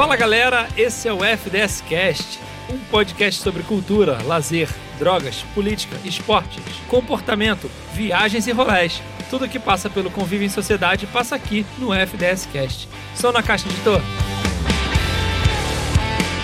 Fala galera, esse é o FDS Cast, um podcast sobre cultura, lazer, drogas, política, esportes, comportamento, viagens e rolés. Tudo que passa pelo convívio em sociedade passa aqui no FDS Cast. Sou na caixa editor.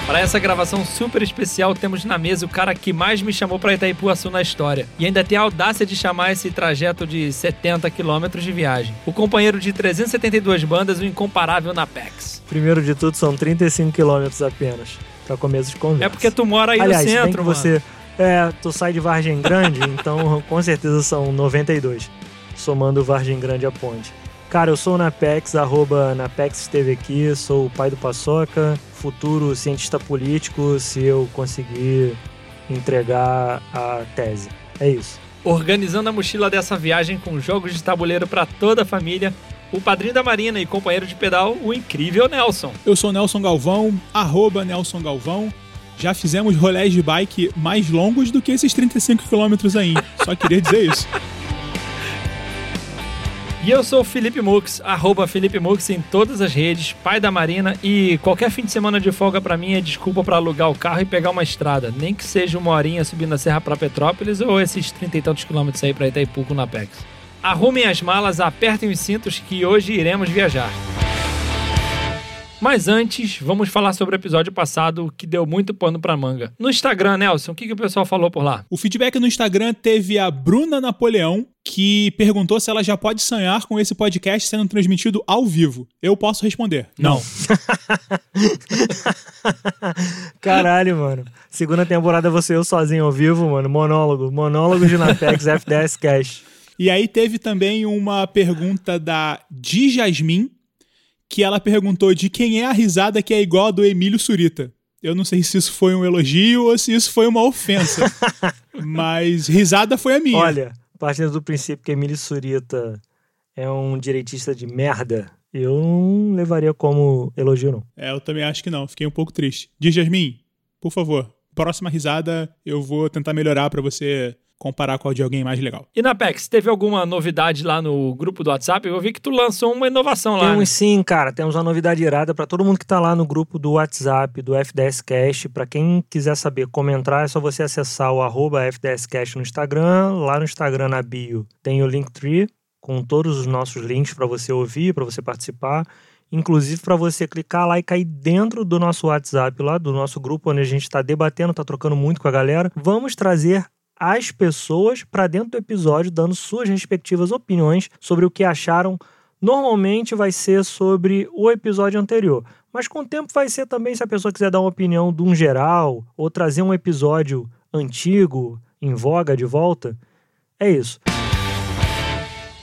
Para essa gravação super especial, temos na mesa o cara que mais me chamou para Itaipuaçu na história. E ainda tem a audácia de chamar esse trajeto de 70 quilômetros de viagem. O companheiro de 372 bandas, o incomparável Napex. Primeiro de tudo, são 35 quilômetros apenas, para começo de conversa. É porque tu mora aí Aliás, no centro, mano. você... É, tu sai de Vargem Grande, então com certeza são 92, somando Vargem Grande a ponte. Cara, eu sou o Napex, arroba Napex esteve aqui, sou o pai do Paçoca, futuro cientista político se eu conseguir entregar a tese. É isso. Organizando a mochila dessa viagem com jogos de tabuleiro para toda a família, o padrinho da Marina e companheiro de pedal, o incrível Nelson. Eu sou Nelson Galvão, arroba Nelson Galvão. Já fizemos rolés de bike mais longos do que esses 35 quilômetros aí. Só queria dizer isso. E eu sou o Felipe Mux, arroba Felipe Mux em todas as redes, pai da Marina, e qualquer fim de semana de folga pra mim é desculpa pra alugar o carro e pegar uma estrada, nem que seja uma horinha subindo a serra pra Petrópolis ou esses trinta e tantos quilômetros aí pra Itaipu com o Napex. Arrumem as malas, apertem os cintos que hoje iremos viajar. Mas antes, vamos falar sobre o episódio passado que deu muito pano pra manga. No Instagram, Nelson, o que, que o pessoal falou por lá? O feedback no Instagram teve a Bruna Napoleão, que perguntou se ela já pode sonhar com esse podcast sendo transmitido ao vivo. Eu posso responder. Não. Caralho, mano. Segunda temporada você eu sozinho ao vivo, mano. Monólogo. Monólogo de Napex FDS Cash. E aí teve também uma pergunta da Di Jasmin, que ela perguntou de quem é a risada que é igual a do Emílio Surita. Eu não sei se isso foi um elogio ou se isso foi uma ofensa. mas risada foi a minha. Olha, partindo do princípio que Emílio Surita é um direitista de merda, eu não levaria como elogio, não. É, eu também acho que não. Fiquei um pouco triste. Diz, Jasmin, por favor, próxima risada eu vou tentar melhorar pra você comparar com a de alguém mais legal. E Napex, teve alguma novidade lá no grupo do WhatsApp? Eu vi que tu lançou uma inovação lá. né? Temos sim, cara. Temos uma novidade irada para todo mundo que tá lá no grupo do WhatsApp do FDS Cash. Para quem quiser saber como entrar, é só você acessar o arroba FDS Cash no Instagram. Lá no Instagram, na bio, tem o Linktree com todos os nossos links para você ouvir, para você participar. Inclusive para você clicar lá e cair dentro do nosso WhatsApp, lá do nosso grupo, onde a gente está debatendo, está trocando muito com a galera. Vamos trazer as pessoas para dentro do episódio, dando suas respectivas opiniões sobre o que acharam. Normalmente vai ser sobre o episódio anterior, mas com o tempo vai ser também se a pessoa quiser dar uma opinião de um geral ou trazer um episódio antigo, em voga de volta. É isso.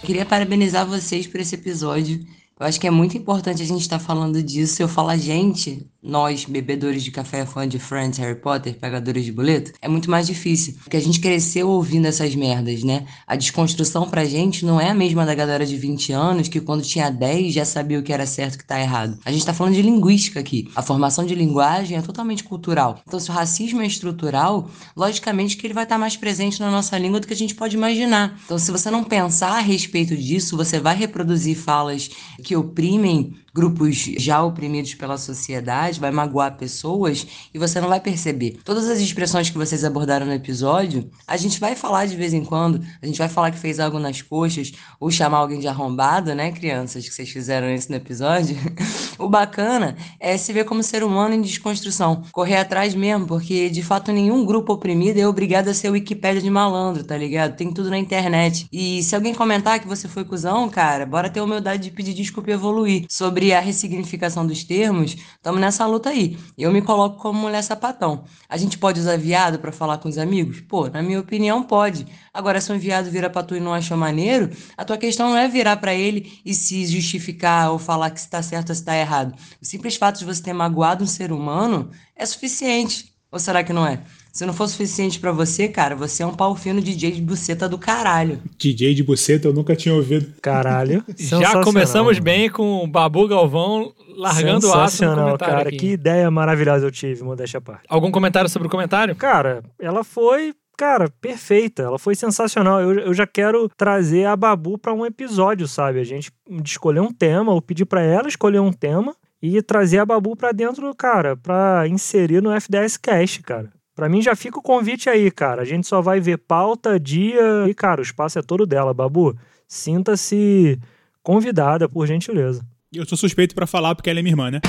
Queria parabenizar vocês por esse episódio. Eu acho que é muito importante a gente estar falando disso. Eu falo a gente, nós, bebedores de café, fã de Friends, Harry Potter, pegadores de boleto, é muito mais difícil. Porque a gente cresceu ouvindo essas merdas, né? A desconstrução pra gente não é a mesma da galera de 20 anos que quando tinha 10 já sabia o que era certo e o que tá errado. A gente tá falando de linguística aqui. A formação de linguagem é totalmente cultural. Então, se o racismo é estrutural, logicamente que ele vai estar mais presente na nossa língua do que a gente pode imaginar. Então, se você não pensar a respeito disso, você vai reproduzir falas que oprimem grupos já oprimidos pela sociedade, vai magoar pessoas e você não vai perceber. Todas as expressões que vocês abordaram no episódio, a gente vai falar de vez em quando, a gente vai falar que fez algo nas coxas ou chamar alguém de arrombado, né, crianças, que vocês fizeram isso no episódio. o bacana é se ver como ser humano em desconstrução, correr atrás mesmo, porque de fato nenhum grupo oprimido é obrigado a ser Wikipédia de malandro, tá ligado? Tem tudo na internet. E se alguém comentar que você foi cuzão, cara, bora ter humildade de pedir desculpa e evoluir. Sobre a ressignificação dos termos, estamos nessa luta aí. Eu me coloco como mulher sapatão. A gente pode usar viado para falar com os amigos? Pô, na minha opinião, pode. Agora, se um viado vira pra tu e não achou maneiro, a tua questão não é virar para ele e se justificar ou falar que se tá certo ou se tá errado. O simples fato de você ter magoado um ser humano é suficiente. Ou será que não é? Se não for suficiente para você, cara, você é um pau fino DJ de buceta do caralho. DJ de buceta eu nunca tinha ouvido. Caralho. Já começamos mano. bem com o Babu Galvão largando o aço no Sensacional, comentário cara. aqui. Que ideia maravilhosa eu tive, modéstia à parte. Algum comentário sobre o comentário? Cara, ela foi, cara, perfeita. Ela foi sensacional. Eu, eu já quero trazer a Babu pra um episódio, sabe? A gente escolher um tema, ou pedir pra ela escolher um tema e trazer a Babu pra dentro, cara, pra inserir no FDS Cast, cara. Pra mim já fica o convite aí, cara. A gente só vai ver pauta, dia e, cara, o espaço é todo dela, Babu. Sinta-se convidada, por gentileza. Eu sou suspeito para falar porque ela é minha irmã, né?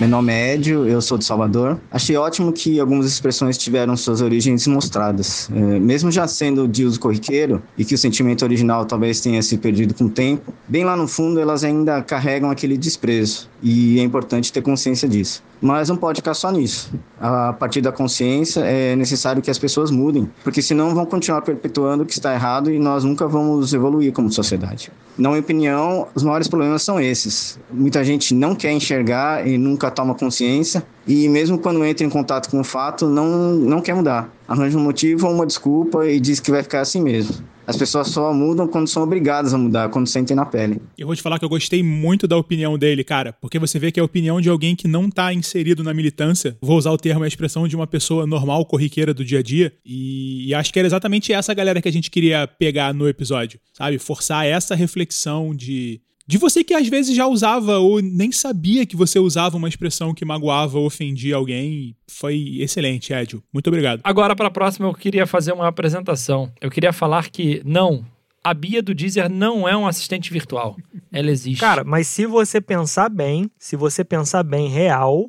Meu nome é Edio, eu sou de Salvador. Achei ótimo que algumas expressões tiveram suas origens mostradas. É, mesmo já sendo de uso corriqueiro e que o sentimento original talvez tenha se perdido com o tempo, bem lá no fundo elas ainda carregam aquele desprezo e é importante ter consciência disso. Mas não pode ficar só nisso. A partir da consciência é necessário que as pessoas mudem, porque senão vão continuar perpetuando o que está errado e nós nunca vamos evoluir como sociedade. Na minha opinião, os maiores problemas são esses. Muita gente não quer enxergar e nunca toma consciência, e mesmo quando entra em contato com o fato, não, não quer mudar. Arranja um motivo ou uma desculpa e diz que vai ficar assim mesmo. As pessoas só mudam quando são obrigadas a mudar, quando sentem na pele. Eu vou te falar que eu gostei muito da opinião dele, cara, porque você vê que é a opinião de alguém que não tá inserido na militância. Vou usar o termo, a expressão de uma pessoa normal, corriqueira do dia a dia. E, e acho que era exatamente essa galera que a gente queria pegar no episódio, sabe? Forçar essa reflexão de de você que às vezes já usava ou nem sabia que você usava uma expressão que magoava ou ofendia alguém. Foi excelente, Edio. Muito obrigado. Agora, para a próxima, eu queria fazer uma apresentação. Eu queria falar que não, a Bia do Deezer não é um assistente virtual. Ela existe. Cara, mas se você pensar bem, se você pensar bem real,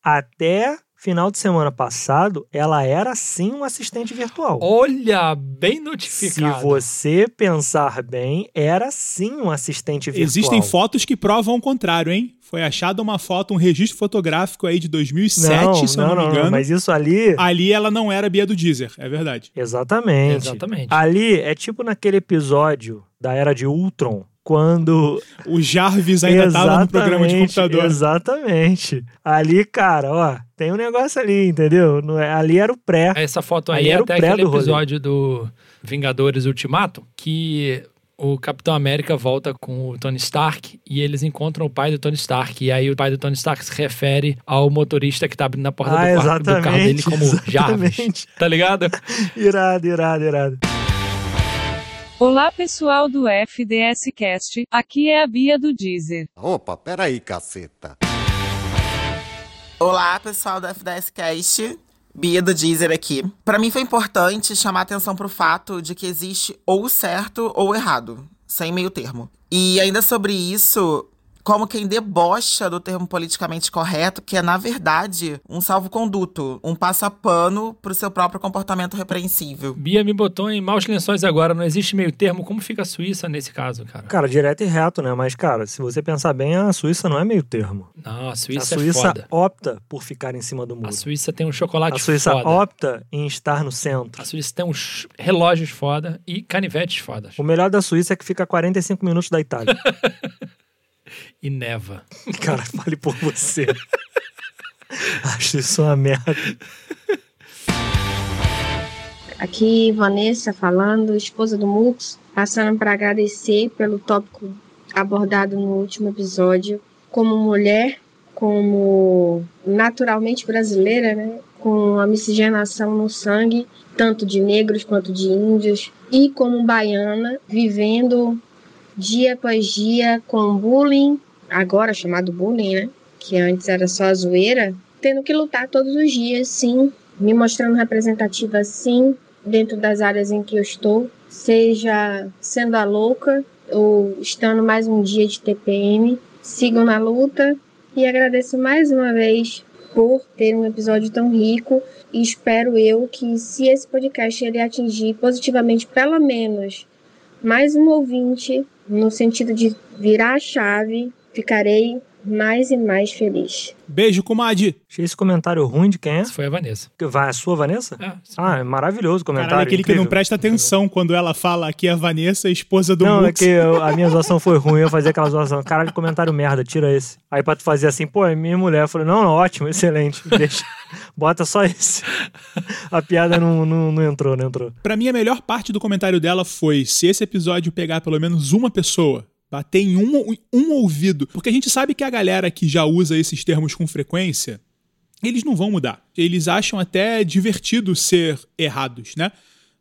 até final de semana passado, ela era sim um assistente virtual. Olha, bem notificado. Se você pensar bem, era sim um assistente virtual. Existem fotos que provam o contrário, hein? Foi achada uma foto, um registro fotográfico aí de 2007, não, se eu não, não, me engano. Não, mas isso ali... Ali ela não era Bia do Deezer, é verdade. Exatamente. Exatamente. Ali é tipo naquele episódio da Era de Ultron, quando. O Jarvis ainda estava no programa de computador. Exatamente. Ali, cara, ó, tem um negócio ali, entendeu? É, ali era o pré. Essa foto aí é até aquele do episódio do Vingadores Ultimato, que o Capitão América volta com o Tony Stark e eles encontram o pai do Tony Stark. E aí o pai do Tony Stark se refere ao motorista que tá abrindo a porta ah, do, quarto, do carro dele como exatamente. Jarvis. Tá ligado? irado, irado, irado. Olá pessoal do FDS Cast, aqui é a Bia do Deezer. Opa, peraí, caceta. Olá pessoal do FDS Cast, Bia do Deezer aqui. Para mim foi importante chamar atenção pro fato de que existe ou certo ou errado, sem meio termo. E ainda sobre isso, como quem debocha do termo politicamente correto, que é, na verdade, um salvo-conduto, um passapano pro seu próprio comportamento repreensível. Bia me botou em maus lençóis agora, não existe meio termo. Como fica a Suíça nesse caso, cara? Cara, direto e reto, né? Mas, cara, se você pensar bem, a Suíça não é meio termo. Não, a Suíça, a Suíça é foda. opta por ficar em cima do muro. A Suíça tem um chocolate A Suíça foda. opta em estar no centro. A Suíça tem uns relógios foda e canivetes fodas. O melhor da Suíça é que fica a 45 minutos da Itália. e neva. Cara, fale por você. Acho isso uma merda. Aqui Vanessa falando, esposa do Mux, passando para agradecer pelo tópico abordado no último episódio. Como mulher, como naturalmente brasileira, né? com a miscigenação no sangue, tanto de negros quanto de índios, e como baiana, vivendo dia após dia com bullying, agora chamado bullying, né? Que antes era só zoeira, tendo que lutar todos os dias, sim, me mostrando representativa, sim, dentro das áreas em que eu estou, seja sendo a louca ou estando mais um dia de TPM. Sigam na luta e agradeço mais uma vez por ter um episódio tão rico e espero eu que se esse podcast ele atingir positivamente pelo menos mais um ouvinte no sentido de virar a chave, ficarei mais e mais feliz. Beijo, comadre. Achei esse comentário ruim de quem é? Essa foi a Vanessa. Vai a sua, Vanessa? É, ah, é maravilhoso o comentário. Caralho, aquele incrível. que não presta atenção quando ela fala que é a Vanessa, esposa do Não, Mux. é que eu, a minha zoação foi ruim, eu fazia aquela zoação. Caralho, comentário merda, tira esse. Aí pra tu fazer assim, pô, é minha mulher. Eu falei, não, não, ótimo, excelente. Deixa, bota só esse. A piada não, não, não entrou, não entrou. Pra mim, a melhor parte do comentário dela foi: se esse episódio pegar pelo menos uma pessoa bater em um, um ouvido. Porque a gente sabe que a galera que já usa esses termos com frequência, eles não vão mudar. Eles acham até divertido ser errados, né?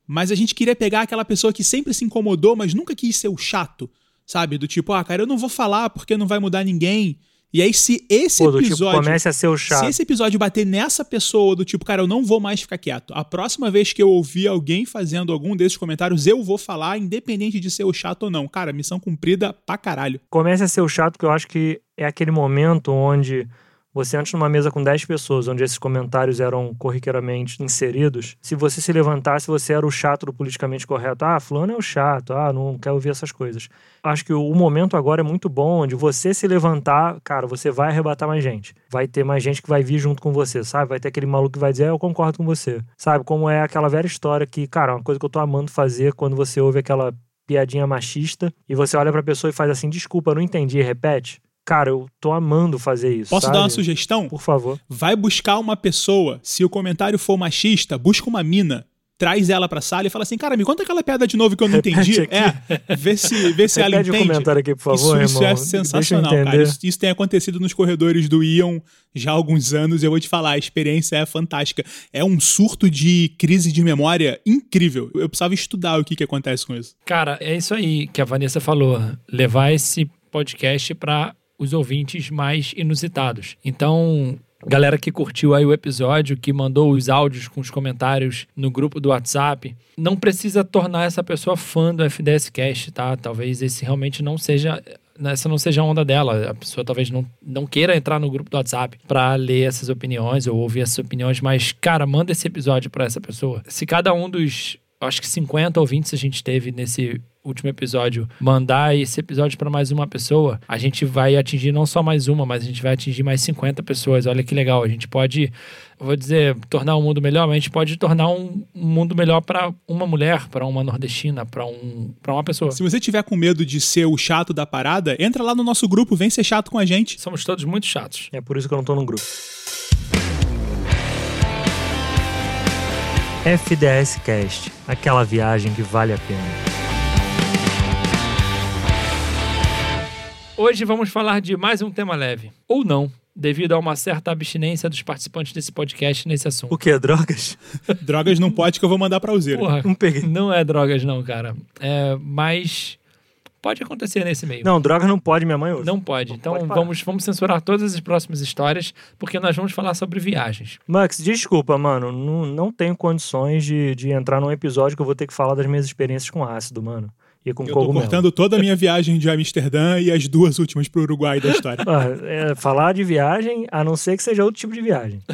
Mas a gente queria pegar aquela pessoa que sempre se incomodou, mas nunca quis ser o chato, sabe? Do tipo, ah, cara, eu não vou falar porque não vai mudar ninguém. E aí, se esse Pô, tipo, episódio. comece a ser o chato. Se esse episódio bater nessa pessoa do tipo, cara, eu não vou mais ficar quieto. A próxima vez que eu ouvir alguém fazendo algum desses comentários, eu vou falar, independente de ser o chato ou não. Cara, missão cumprida pra caralho. Comece a ser o chato, porque eu acho que é aquele momento onde você entra numa mesa com 10 pessoas, onde esses comentários eram corriqueiramente inseridos. Se você se levantasse, você era o chato do politicamente correto. Ah, fulano é o chato, ah, não quero ouvir essas coisas. Acho que o momento agora é muito bom, onde você se levantar, cara, você vai arrebatar mais gente. Vai ter mais gente que vai vir junto com você, sabe? Vai ter aquele maluco que vai dizer, ah, eu concordo com você. Sabe? Como é aquela velha história que, cara, uma coisa que eu tô amando fazer quando você ouve aquela piadinha machista e você olha pra pessoa e faz assim, desculpa, não entendi, repete. Cara, eu tô amando fazer isso. Posso sabe? dar uma sugestão? Por favor. Vai buscar uma pessoa. Se o comentário for machista, busca uma mina. Traz ela pra sala e fala assim, cara, me conta aquela piada de novo que eu não Repete entendi. aqui. É, vê se, vê se ela Repete o entende. comentário aqui, por favor, isso, isso irmão. é Deixa eu sensacional, cara. Isso, isso tem acontecido nos corredores do Ion já há alguns anos. Eu vou te falar, a experiência é fantástica. É um surto de crise de memória incrível. Eu precisava estudar o que, que acontece com isso. Cara, é isso aí que a Vanessa falou. Levar esse podcast para os ouvintes mais inusitados. Então, galera que curtiu aí o episódio, que mandou os áudios com os comentários no grupo do WhatsApp, não precisa tornar essa pessoa fã do FDS Cast, tá? Talvez esse realmente não seja essa não seja a onda dela. A pessoa talvez não, não queira entrar no grupo do WhatsApp para ler essas opiniões ou ouvir essas opiniões, mas, cara, manda esse episódio para essa pessoa. Se cada um dos, acho que 50 ouvintes a gente teve nesse último episódio, mandar esse episódio para mais uma pessoa, a gente vai atingir não só mais uma, mas a gente vai atingir mais 50 pessoas. Olha que legal. A gente pode, eu vou dizer, tornar o mundo melhor, mas a gente pode tornar um, um mundo melhor para uma mulher, para uma nordestina, para um, pra uma pessoa. Se você tiver com medo de ser o chato da parada, entra lá no nosso grupo, vem ser chato com a gente. Somos todos muito chatos. É por isso que eu não tô no grupo. FDS Cast, aquela viagem que vale a pena. Hoje vamos falar de mais um tema leve. Ou não, devido a uma certa abstinência dos participantes desse podcast nesse assunto. O que? Drogas? Drogas não pode que eu vou mandar pra useira. Porra, Não peguei. não é drogas não, cara. É, mas pode acontecer nesse meio. Não, drogas não pode, minha mãe usa. Não pode. Então pode vamos, vamos censurar todas as próximas histórias, porque nós vamos falar sobre viagens. Max, desculpa, mano. Não, não tenho condições de, de entrar num episódio que eu vou ter que falar das minhas experiências com ácido, mano. E com Eu tô cogumelo. cortando toda a minha viagem de Amsterdã e as duas últimas pro Uruguai da história. Ah, é, falar de viagem, a não ser que seja outro tipo de viagem.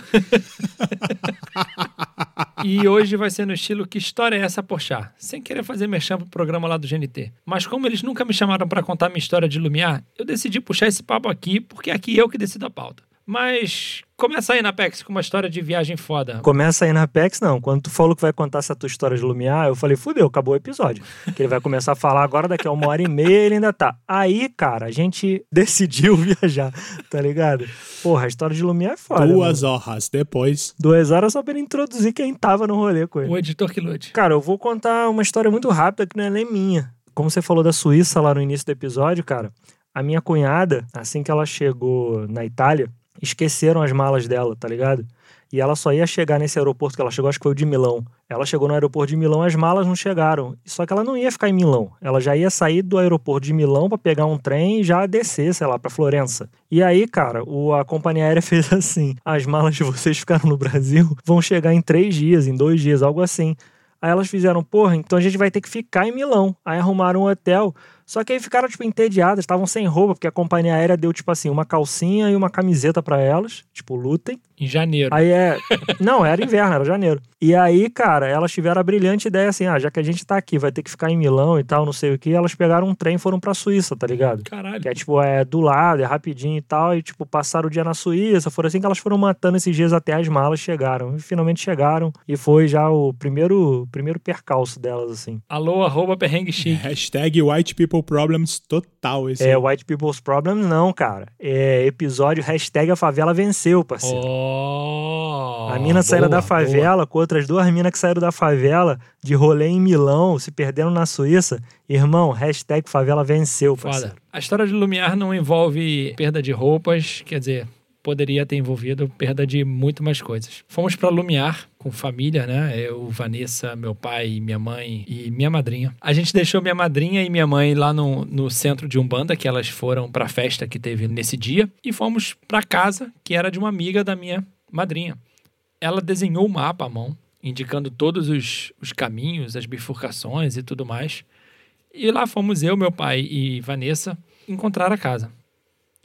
E hoje vai ser no estilo Que História é essa, Porchat? Sem querer fazer merchan pro programa lá do GNT. Mas como eles nunca me chamaram pra contar minha história de Lumiar, eu decidi puxar esse papo aqui, porque aqui eu que decido a pauta. Mas começa aí na Pex com uma história de viagem foda. Começa aí na Apex, não. Quando tu falou que vai contar essa tua história de Lumiar, eu falei, fudeu, acabou o episódio. Que ele vai começar a falar agora, daqui a uma hora e meia ele ainda tá. Aí, cara, a gente decidiu viajar, tá ligado? Porra, a história de Lumiar é foda. Duas mano. horas depois. Duas horas só pra ele introduzir quem tava no rolê com ele. O editor que lute. Cara, eu vou contar uma história muito rápida que não é nem minha. Como você falou da Suíça lá no início do episódio, cara, a minha cunhada, assim que ela chegou na Itália, esqueceram as malas dela, tá ligado? E ela só ia chegar nesse aeroporto que ela chegou, acho que foi o de Milão. Ela chegou no aeroporto de Milão, as malas não chegaram. Só que ela não ia ficar em Milão. Ela já ia sair do aeroporto de Milão pra pegar um trem e já descer, sei lá, pra Florença. E aí, cara, o, a companhia aérea fez assim: as malas de vocês ficaram no Brasil vão chegar em três dias, em dois dias, algo assim. Aí elas fizeram, porra, então a gente vai ter que ficar em Milão. Aí arrumaram um hotel. Só que aí ficaram, tipo, entediadas, estavam sem roupa, porque a companhia aérea deu, tipo assim, uma calcinha e uma camiseta pra elas, tipo, lutem. Em janeiro. Aí é. Não, era inverno, era janeiro. E aí, cara, elas tiveram a brilhante ideia assim: ah, já que a gente tá aqui, vai ter que ficar em Milão e tal, não sei o que, elas pegaram um trem e foram pra Suíça, tá ligado? Caralho. Que é tipo, é do lado, é rapidinho e tal. E, tipo, passaram o dia na Suíça. Foram assim que elas foram matando esses dias até as malas chegaram. E finalmente chegaram. E foi já o primeiro, primeiro percalço delas, assim. Alô, arroba perrengue chique. Hashtag White People Problems total esse. É White People's Problems, não, cara. É episódio hashtag a favela venceu, parceiro. Oh, a mina saíram boa, da favela com outras duas minas que saíram da favela de rolê em Milão, se perderam na Suíça. Irmão, hashtag favela venceu, boa. parceiro. Foda. A história de Lumiar não envolve perda de roupas, quer dizer, poderia ter envolvido perda de muito mais coisas. Fomos para Lumiar com família, né? Eu, Vanessa, meu pai, minha mãe e minha madrinha. A gente deixou minha madrinha e minha mãe lá no, no centro de Umbanda, que elas foram para a festa que teve nesse dia, e fomos para casa, que era de uma amiga da minha madrinha. Ela desenhou o mapa à mão, indicando todos os, os caminhos, as bifurcações e tudo mais. E lá fomos eu, meu pai e Vanessa encontrar a casa.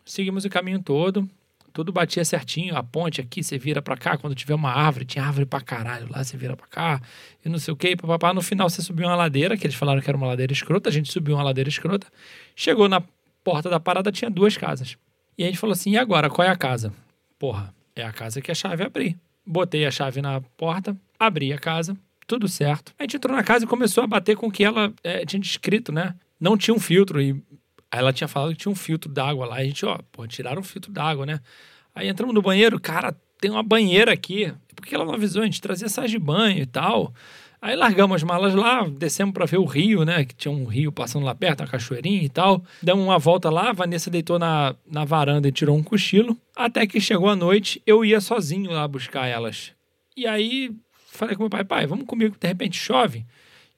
Seguimos o caminho todo, tudo batia certinho. A ponte aqui, você vira para cá. Quando tiver uma árvore, tinha árvore pra caralho. Lá você vira pra cá. E não sei o que. Papapá. No final você subiu uma ladeira, que eles falaram que era uma ladeira escrota. A gente subiu uma ladeira escrota. Chegou na porta da parada, tinha duas casas. E a gente falou assim: e agora? Qual é a casa? Porra, é a casa que a chave abrir. Botei a chave na porta, abri a casa, tudo certo. A gente entrou na casa e começou a bater com o que ela é, tinha descrito, né? Não tinha um filtro e Aí ela tinha falado que tinha um filtro d'água lá. A gente, ó, pô, tiraram o filtro d'água, né? Aí entramos no banheiro, cara, tem uma banheira aqui. Por que ela não avisou? A gente trazia sais de banho e tal. Aí largamos as malas lá, descemos para ver o rio, né? Que tinha um rio passando lá perto, uma cachoeirinha e tal. Demos uma volta lá, a Vanessa deitou na, na varanda e tirou um cochilo. Até que chegou a noite, eu ia sozinho lá buscar elas. E aí falei com meu pai, pai, vamos comigo, de repente chove.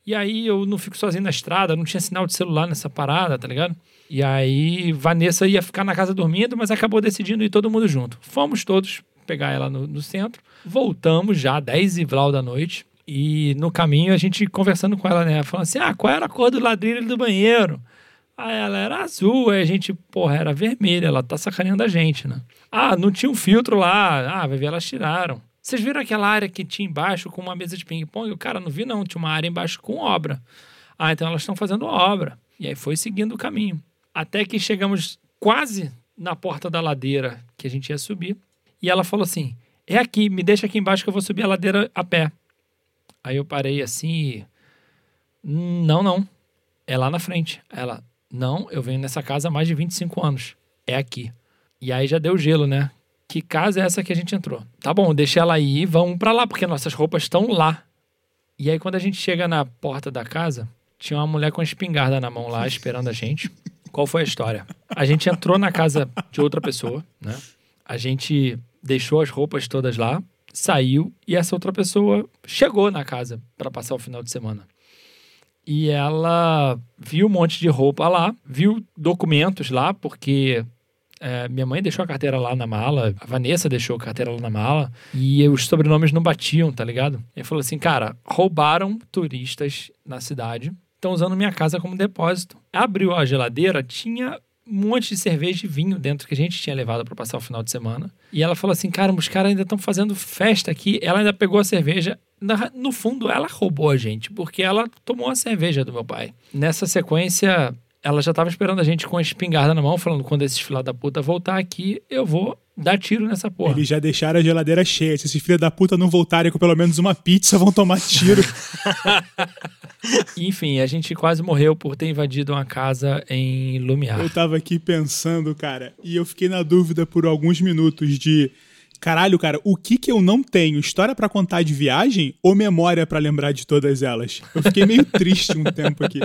E aí eu não fico sozinho na estrada, não tinha sinal de celular nessa parada, tá ligado? E aí Vanessa ia ficar na casa dormindo, mas acabou decidindo ir todo mundo junto. Fomos todos pegar ela no, no centro, voltamos já 10 e vlau da noite. E no caminho a gente conversando com ela, né? Falando assim: ah, qual era a cor do ladrilho do banheiro? Aí ela era azul, aí a gente, porra, era vermelha, ela tá sacaneando a gente, né? Ah, não tinha um filtro lá. Ah, vai ver, elas tiraram. Vocês viram aquela área que tinha embaixo com uma mesa de ping-pong? O cara não viu, não. Tinha uma área embaixo com obra. Ah, então elas estão fazendo obra. E aí foi seguindo o caminho. Até que chegamos quase na porta da ladeira que a gente ia subir. E ela falou assim: É aqui, me deixa aqui embaixo que eu vou subir a ladeira a pé. Aí eu parei assim e. Não, não. É lá na frente. Ela, não, eu venho nessa casa há mais de 25 anos. É aqui. E aí já deu gelo, né? Que casa é essa que a gente entrou? Tá bom, deixa ela aí, vamos para lá, porque nossas roupas estão lá. E aí quando a gente chega na porta da casa, tinha uma mulher com espingarda na mão lá esperando a gente. Qual foi a história? A gente entrou na casa de outra pessoa, né? A gente deixou as roupas todas lá, saiu e essa outra pessoa chegou na casa para passar o final de semana. E ela viu um monte de roupa lá, viu documentos lá, porque é, minha mãe deixou a carteira lá na mala, a Vanessa deixou a carteira lá na mala, e os sobrenomes não batiam, tá ligado? Ele falou assim: cara, roubaram turistas na cidade, estão usando minha casa como depósito. Abriu a geladeira, tinha um monte de cerveja e vinho dentro que a gente tinha levado para passar o final de semana. E ela falou assim: cara, os caras ainda estão fazendo festa aqui. Ela ainda pegou a cerveja. No fundo, ela roubou a gente, porque ela tomou a cerveja do meu pai. Nessa sequência, ela já estava esperando a gente com a espingarda na mão, falando: quando esses filha da puta voltar aqui, eu vou dar tiro nessa porra. Eles já deixaram a geladeira cheia. Se esses filhos da puta não voltarem com pelo menos uma pizza, vão tomar tiro. Enfim, a gente quase morreu por ter invadido uma casa em Lumiar. Eu tava aqui pensando, cara, e eu fiquei na dúvida por alguns minutos de Caralho, cara, o que que eu não tenho? História para contar de viagem ou memória para lembrar de todas elas? Eu fiquei meio triste um tempo aqui.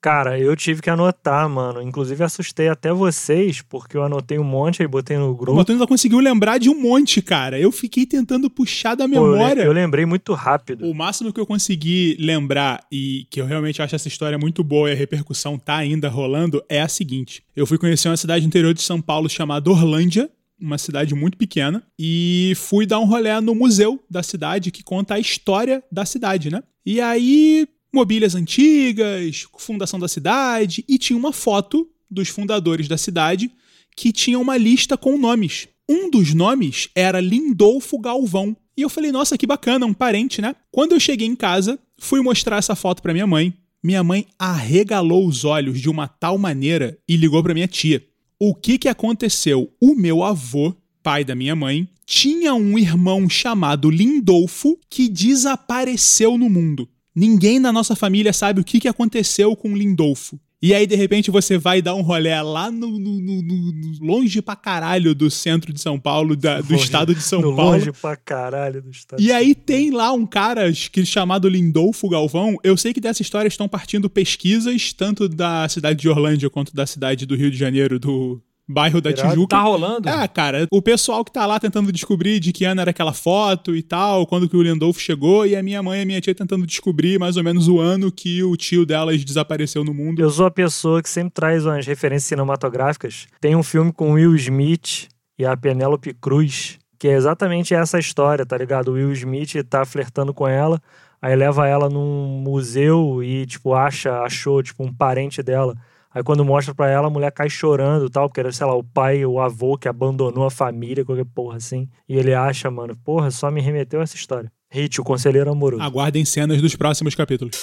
Cara, eu tive que anotar, mano. Inclusive assustei até vocês, porque eu anotei um monte e botei no grupo. O Matheus conseguiu lembrar de um monte, cara. Eu fiquei tentando puxar da memória. Pô, eu lembrei muito rápido. O máximo que eu consegui lembrar e que eu realmente acho essa história muito boa e a repercussão tá ainda rolando é a seguinte. Eu fui conhecer uma cidade interior de São Paulo chamada Orlândia, uma cidade muito pequena, e fui dar um rolê no museu da cidade que conta a história da cidade, né? E aí, mobílias antigas, fundação da cidade, e tinha uma foto dos fundadores da cidade que tinha uma lista com nomes. Um dos nomes era Lindolfo Galvão. E eu falei, nossa, que bacana, um parente, né? Quando eu cheguei em casa, fui mostrar essa foto para minha mãe. Minha mãe arregalou os olhos de uma tal maneira e ligou para minha tia. O que, que aconteceu? O meu avô, pai da minha mãe, tinha um irmão chamado Lindolfo que desapareceu no mundo. Ninguém na nossa família sabe o que, que aconteceu com Lindolfo. E aí, de repente, você vai dar um rolé lá no, no, no, no longe pra caralho do centro de São Paulo, da, do longe, estado de São Paulo. Longe pra caralho do estado. E aí tem lá um cara que, chamado Lindolfo Galvão. Eu sei que dessa história estão partindo pesquisas, tanto da cidade de Orlândia quanto da cidade do Rio de Janeiro, do, bairro da Irado. Tijuca. Tá rolando? É, cara, o pessoal que tá lá tentando descobrir de que ano era aquela foto e tal, quando que o Lindolfo chegou, e a minha mãe e a minha tia tentando descobrir mais ou menos o ano que o tio delas desapareceu no mundo. Eu sou a pessoa que sempre traz umas referências cinematográficas. Tem um filme com Will Smith e a Penélope Cruz, que é exatamente essa história, tá ligado? O Will Smith tá flertando com ela, aí leva ela num museu e, tipo, acha, achou, tipo, um parente dela. Aí quando mostra pra ela, a mulher cai chorando e tal, porque era, sei lá, o pai, o avô que abandonou a família, qualquer porra assim. E ele acha, mano, porra, só me remeteu a essa história. Hit, o conselheiro amoroso. Aguardem cenas dos próximos capítulos.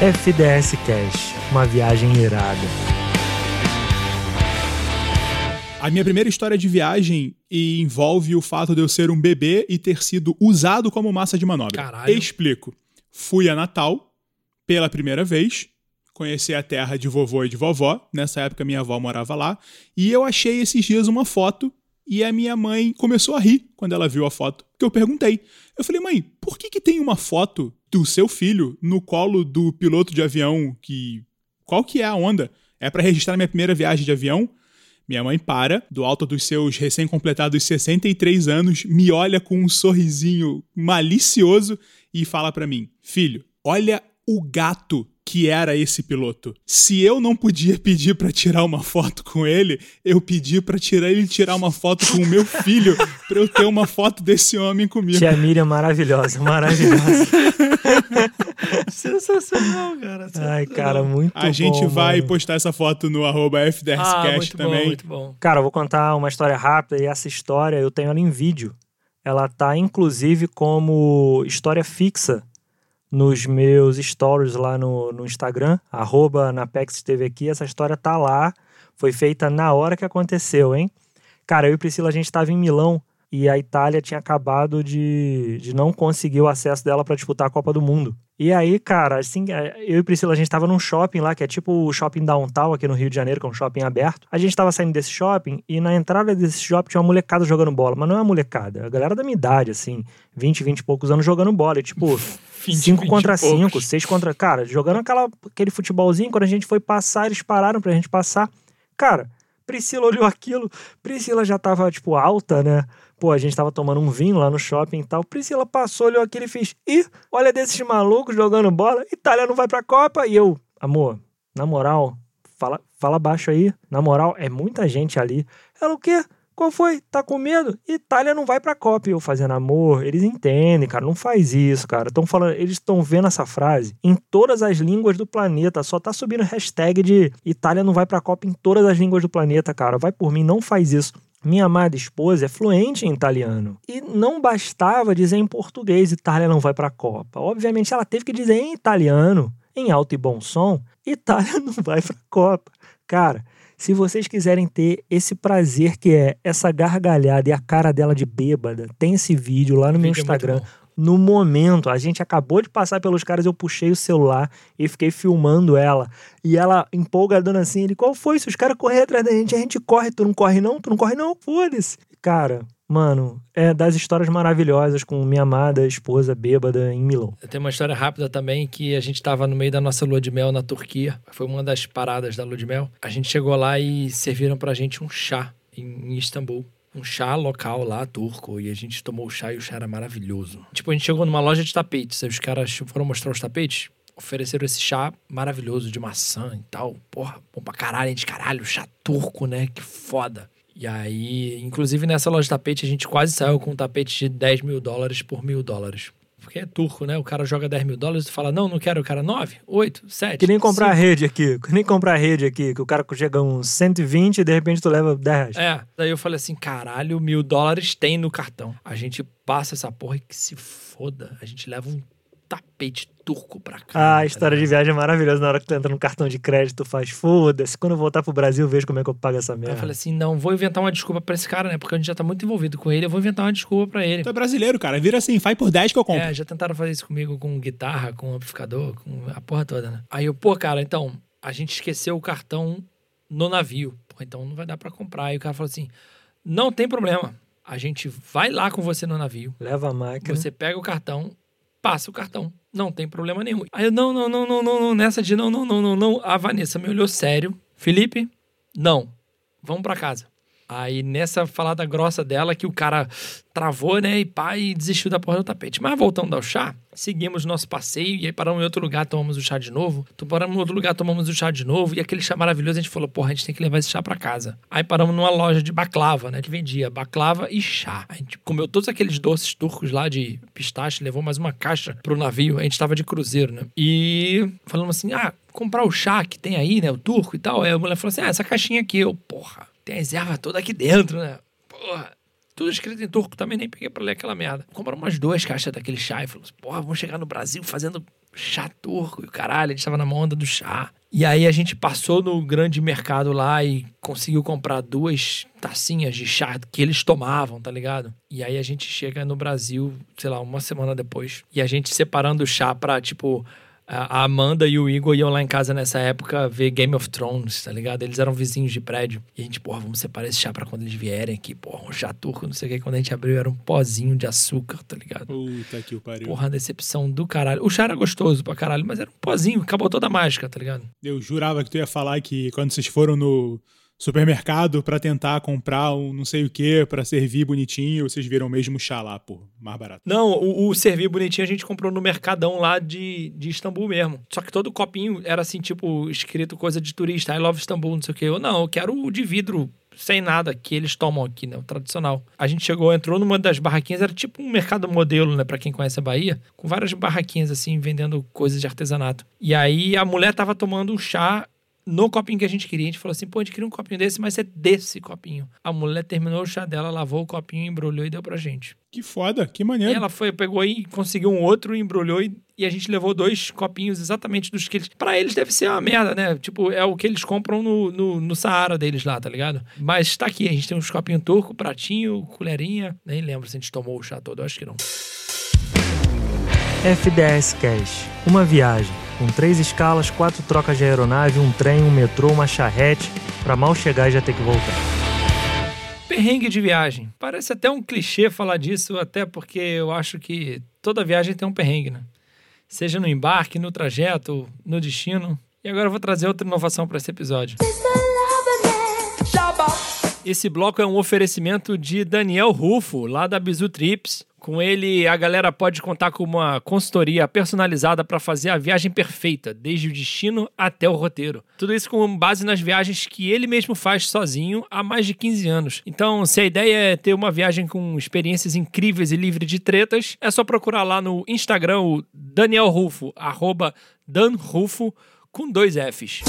FDS Cash, uma viagem irada. A minha primeira história de viagem envolve o fato de eu ser um bebê e ter sido usado como massa de manobra. Caralho. Explico. Fui a Natal pela primeira vez, conheci a terra de vovô e de vovó. Nessa época minha avó morava lá, e eu achei esses dias uma foto e a minha mãe começou a rir quando ela viu a foto. Porque eu perguntei. Eu falei: "Mãe, por que que tem uma foto do seu filho no colo do piloto de avião que qual que é a onda? É pra registrar minha primeira viagem de avião?" Minha mãe para, do alto dos seus recém-completados 63 anos, me olha com um sorrisinho malicioso e fala pra mim: Filho, olha o gato que era esse piloto. Se eu não podia pedir pra tirar uma foto com ele, eu pedi pra tirar ele tirar uma foto com o meu filho, pra eu ter uma foto desse homem comigo. Tia Miriam maravilhosa, maravilhosa. Sensacional, cara. Ai, cara, muito bom. A gente vai mano. postar essa foto no arroba Ah, FDScast muito bom, também. muito bom. Cara, eu vou contar uma história rápida e essa história eu tenho ela em vídeo. Ela tá inclusive como história fixa nos meus stories lá no, no Instagram, arroba Napex TV aqui. Essa história tá lá, foi feita na hora que aconteceu, hein? Cara, eu e Priscila, a gente tava em Milão e a Itália tinha acabado de, de não conseguir o acesso dela para disputar a Copa do Mundo. E aí, cara, assim, eu e Priscila, a gente tava num shopping lá, que é tipo o shopping downtown aqui no Rio de Janeiro, que é um shopping aberto. A gente tava saindo desse shopping e na entrada desse shopping tinha uma molecada jogando bola. Mas não é uma molecada, é a galera da minha idade, assim, 20, 20 e poucos anos jogando bola. E tipo, 20, 5 20 contra e poucos. 5, 6 contra. Cara, jogando aquela, aquele futebolzinho, quando a gente foi passar, eles pararam pra gente passar. Cara, Priscila olhou aquilo, Priscila já tava, tipo, alta, né? Pô, a gente tava tomando um vinho lá no shopping e tal. Priscila passou, olhou aquilo e fez: Ih, olha desses malucos jogando bola, Itália não vai pra Copa. E eu, amor, na moral, fala, fala baixo aí. Na moral, é muita gente ali. Ela, o quê? Qual foi? Tá com medo? Itália não vai pra Copa. Eu fazendo amor, eles entendem, cara, não faz isso, cara. Estão falando, eles estão vendo essa frase em todas as línguas do planeta. Só tá subindo hashtag de Itália não vai pra Copa em todas as línguas do planeta, cara. Vai por mim, não faz isso. Minha amada esposa é fluente em italiano. E não bastava dizer em português Itália não vai pra Copa. Obviamente ela teve que dizer em italiano, em alto e bom som, Itália não vai pra Copa. Cara, se vocês quiserem ter esse prazer que é essa gargalhada e a cara dela de bêbada, tem esse vídeo lá no meu é Instagram. bom. No momento, a gente acabou de passar pelos caras, eu puxei o celular e fiquei filmando ela. E ela empolgadona assim, ele, qual foi? Se os caras correrem atrás da gente, a gente corre, tu não corre não? Tu não corre não? Foda-se. Cara, mano, é das histórias maravilhosas com minha amada esposa bêbada em Milão. Tenho uma história rápida também que a gente tava no meio da nossa lua de mel na Turquia. Foi uma das paradas da lua de mel. A gente chegou lá e serviram pra gente um chá em, Istambul. Um chá local lá, turco. E a gente tomou o chá e o chá era maravilhoso. Tipo, a gente chegou numa loja de tapetes. Aí os caras foram mostrar os tapetes. Ofereceram esse chá maravilhoso de maçã e tal. Porra, bom pra caralho, gente, caralho, chá turco, né? Que foda. E aí, inclusive nessa loja de tapete, a gente quase saiu com um tapete de 10 mil dólares por mil dólares. Porque é turco, né? O cara joga 10 mil dólares e fala, não, não quero, o cara 9, 8, 7. Que nem comprar a rede aqui, que nem comprar a rede aqui, que o cara chega uns 120 e de repente tu leva 10 reais. É, daí eu falei assim, caralho, mil dólares tem no cartão. A gente passa essa porra e que se foda. A gente leva um tapete turco pra cá. Ah, a história de viagem é maravilhosa. Na hora que tu entra no cartão de crédito, tu faz foda-se. Quando eu voltar pro Brasil, eu vejo como é que eu pago essa Aí merda. eu falei assim, não, vou inventar uma desculpa pra esse cara, né? Porque a gente já tá muito envolvido com ele, eu vou inventar uma desculpa pra ele. Tu é brasileiro, cara. Vira assim, faz por 10 que eu compro. É, já tentaram fazer isso comigo com guitarra, com amplificador, com a porra toda, né? Aí eu, pô, cara, então, a gente esqueceu o cartão no navio. Pô, então não vai dar pra comprar. Aí o cara falou assim: não tem problema. A gente vai lá com você no navio. Leva a máquina. Você pega o cartão, passa o cartão. Não tem problema nenhum. Aí eu, não, não, não, não, não, não, nessa de não, não, não, não, não. A Vanessa me olhou sério, Felipe, não. Vamos pra casa. Aí nessa falada grossa dela que o cara travou, né, e pá, e desistiu da porra do tapete. Mas voltando ao chá, seguimos nosso passeio e aí paramos em outro lugar, tomamos o chá de novo. Então paramos em outro lugar, tomamos o chá de novo e aquele chá maravilhoso, a gente falou, porra, a gente tem que levar esse chá pra casa. Aí paramos numa loja de baklava, né, que vendia baklava e chá. A gente comeu todos aqueles doces turcos lá de pistache, levou mais uma caixa pro navio, a gente tava de cruzeiro, né. E falamos assim, ah, comprar o chá que tem aí, né, o turco e tal. Aí a mulher falou assim, ah, essa caixinha aqui, eu, porra tem as ervas todas aqui dentro, né? Porra. Tudo escrito em turco, também nem peguei pra ler aquela merda. Compraram umas duas caixas daquele chá e falou assim, porra, vamos chegar no Brasil fazendo chá turco. E o caralho, a gente tava na onda do chá. E aí a gente passou no grande mercado lá e conseguiu comprar duas tacinhas de chá que eles tomavam, tá ligado? E aí a gente chega no Brasil, sei lá, uma semana depois. E a gente separando o chá pra, tipo, a Amanda e o Igor iam lá em casa nessa época ver Game of Thrones, tá ligado? Eles eram vizinhos de prédio. E a gente, porra, vamos separar esse chá pra quando eles vierem aqui. Porra, um chá turco, não sei o que. Quando a gente abriu, era um pozinho de açúcar, tá ligado? Puta que o pariu. Porra, decepção do caralho. O chá era gostoso pra caralho, mas era um pozinho, acabou toda a mágica, tá ligado? Eu jurava que tu ia falar que quando vocês foram no supermercado para tentar comprar um não sei o que para servir bonitinho, vocês viram mesmo chá lá, pô, mais barato. Não, o, o, servir bonitinho a gente comprou no Mercadão lá de, de Istambul mesmo. Só que todo copinho era assim, tipo, escrito coisa de turista, I love Istambul, não sei o que. Eu não, eu quero o de vidro sem nada que eles tomam aqui, né? O tradicional. A gente chegou, entrou numa das barraquinhas, era tipo um mercado modelo, né? Pra quem conhece a Bahia, com várias barraquinhas assim, vendendo coisas de artesanato. E aí a mulher tava tomando um chá no copinho que a gente queria. A gente falou assim, pô, a gente queria um copinho desse, mas é desse copinho. A mulher terminou o chá dela, lavou o copinho, embrulhou e deu pra gente. Que foda, que maneiro. E ela foi, pegou aí, conseguiu um outro, embrulhou e, e, a gente levou dois copinhos exatamente dos que eles. Pra eles deve ser uma merda, né? Tipo, é o que eles compram no, no, no Saara deles lá, tá ligado? Mas tá aqui, a gente tem uns copinhos turco, pratinho, colherinha. Nem lembro se a gente tomou o chá todo, acho que não. FDS Cash, uma viagem com três escalas, quatro trocas de aeronave, um trem, um metrô, uma charrete, para mal chegar e já ter que voltar. Perrengue de viagem. Parece até um clichê falar disso, até porque eu acho que toda viagem tem um perrengue, né? Seja no embarque, no trajeto, no destino. E agora eu vou trazer outra inovação para esse episódio. Esse bloco é um oferecimento de Daniel Rufo, lá da Bizu Trips. Com ele, a galera pode contar com uma consultoria personalizada para fazer a viagem perfeita, desde o destino até o roteiro. Tudo isso com base nas viagens que ele mesmo faz sozinho há mais de 15 anos. Então, se a ideia é ter uma viagem com experiências incríveis e livre de tretas, é só procurar lá no Instagram o Daniel Rufo, arroba Dan Rufo, com dois Fs.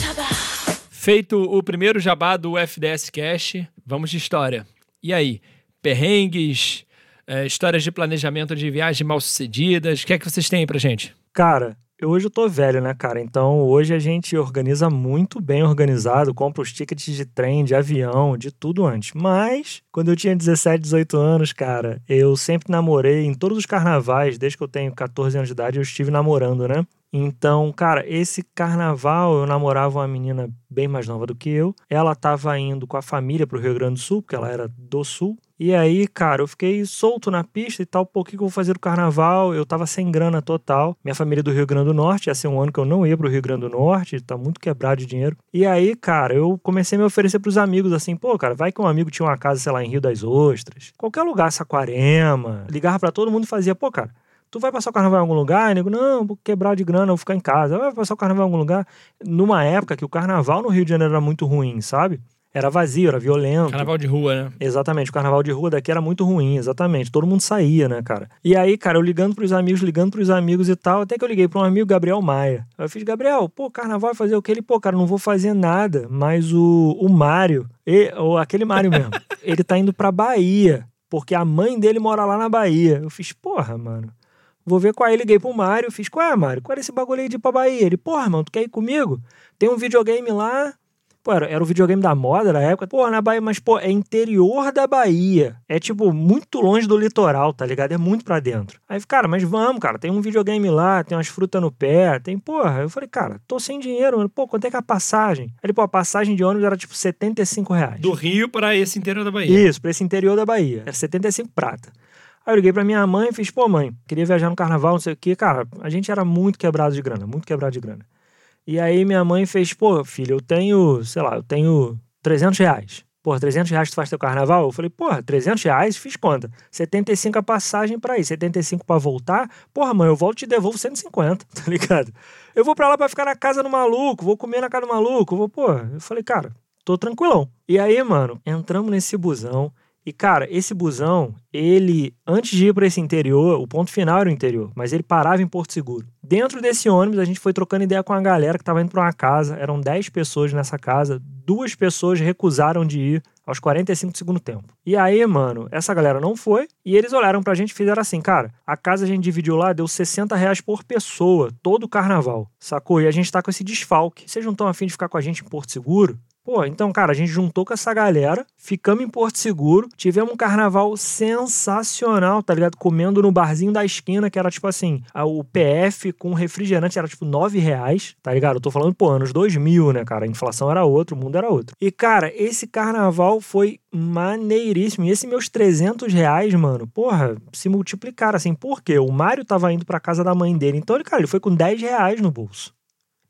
Feito o primeiro jabá do FDS Cash, vamos de história. E aí, perrengues, é, histórias de planejamento de viagem mal sucedidas. O que é que vocês têm aí pra gente? Cara, eu hoje eu tô velho, né, cara? Então hoje a gente organiza muito bem organizado, compra os tickets de trem, de avião, de tudo antes. Mas, quando eu tinha 17, 18 anos, cara, eu sempre namorei em todos os carnavais, desde que eu tenho 14 anos de idade, eu estive namorando, né? Então, cara, esse carnaval eu namorava uma menina bem mais nova do que eu. Ela tava indo com a família pro Rio Grande do Sul, porque ela era do Sul. E aí, cara, eu fiquei solto na pista e tal. Pô, o que, eu vou fazer no carnaval? Eu tava sem grana total. Minha família é do Rio Grande do Norte, ia ser um ano que eu não ia pro Rio Grande do Norte, tá muito quebrado de dinheiro. E aí, cara, eu comecei a me oferecer pros amigos assim, pô, cara, vai que um amigo tinha uma casa, sei lá, em Rio das Ostras, qualquer lugar, Saquarema. Ligava para todo mundo e fazia, pô, cara, tu vai passar o carnaval em algum lugar? E nego, não, vou quebrar de grana, vou ficar em casa. Vai passar o carnaval em algum lugar? Numa época que o carnaval no Rio de Janeiro era muito ruim, sabe? Era vazio, era violento. Carnaval de rua, né? Exatamente, o carnaval de rua daqui era muito ruim, exatamente. Todo mundo saía, né, cara? E aí, cara, eu ligando pros amigos, ligando pros amigos e tal, até que eu liguei pra um amigo, Gabriel Maia. Eu fiz, Gabriel, pô, carnaval vai fazer o quê? Ele, pô, cara, não vou fazer nada, mas o, o Mário, e, ou aquele Mário mesmo, ele tá indo pra Bahia, porque a mãe dele mora lá na Bahia. Eu fiz, porra, mano. Vou ver qual é. Liguei pro Mário, fiz, qual é, Mário? Qual é esse bagulho aí de ir pra Bahia? Ele, porra, mano, tu quer ir comigo? Tem um videogame lá, Pô, era, era o videogame da moda na época. Pô, na Bahia, mas, pô, é interior da Bahia. É, tipo, muito longe do litoral, tá ligado? É muito pra dentro. Aí, cara, mas vamos, cara. Tem um videogame lá, tem umas frutas no pé, tem, porra. Eu falei, cara, tô sem dinheiro, mano. Pô, quanto é que é a passagem? Ele, pô, a passagem de ônibus era, tipo, 75 reais. Do Rio para esse interior da Bahia. Isso, pra esse interior da Bahia. Era 75 prata. Aí eu liguei pra minha mãe e fiz, pô, mãe, queria viajar no carnaval, não sei o quê. Cara, a gente era muito quebrado de grana, muito quebrado de grana. E aí minha mãe fez, pô, filho, eu tenho, sei lá, eu tenho 300 reais. Porra, 300 reais tu faz teu carnaval? Eu falei, porra, 300 reais? Fiz conta. 75 a passagem pra ir, 75 pra voltar. Porra, mãe, eu volto e te devolvo 150, tá ligado? Eu vou pra lá pra ficar na casa do maluco, vou comer na casa do maluco, vou, porra. Eu falei, cara, tô tranquilão. E aí, mano, entramos nesse busão. E, cara, esse busão, ele, antes de ir para esse interior, o ponto final era o interior, mas ele parava em Porto Seguro. Dentro desse ônibus, a gente foi trocando ideia com a galera que tava indo para uma casa, eram 10 pessoas nessa casa, duas pessoas recusaram de ir aos 45 do segundo tempo. E aí, mano, essa galera não foi, e eles olharam pra gente e fizeram assim, cara, a casa a gente dividiu lá, deu 60 reais por pessoa, todo o carnaval, sacou? E a gente tá com esse desfalque. Vocês não estão afim de ficar com a gente em Porto Seguro? Pô, então, cara, a gente juntou com essa galera, ficamos em Porto Seguro, tivemos um carnaval sensacional, tá ligado? Comendo no barzinho da esquina, que era tipo assim, o PF com refrigerante era tipo 9 reais, tá ligado? Eu tô falando, pô, anos 2000, né, cara? A inflação era outra, o mundo era outro. E, cara, esse carnaval foi maneiríssimo. E esses meus 300 reais, mano, porra, se multiplicaram assim. Por quê? O Mário tava indo pra casa da mãe dele, então ele, cara, ele foi com 10 reais no bolso.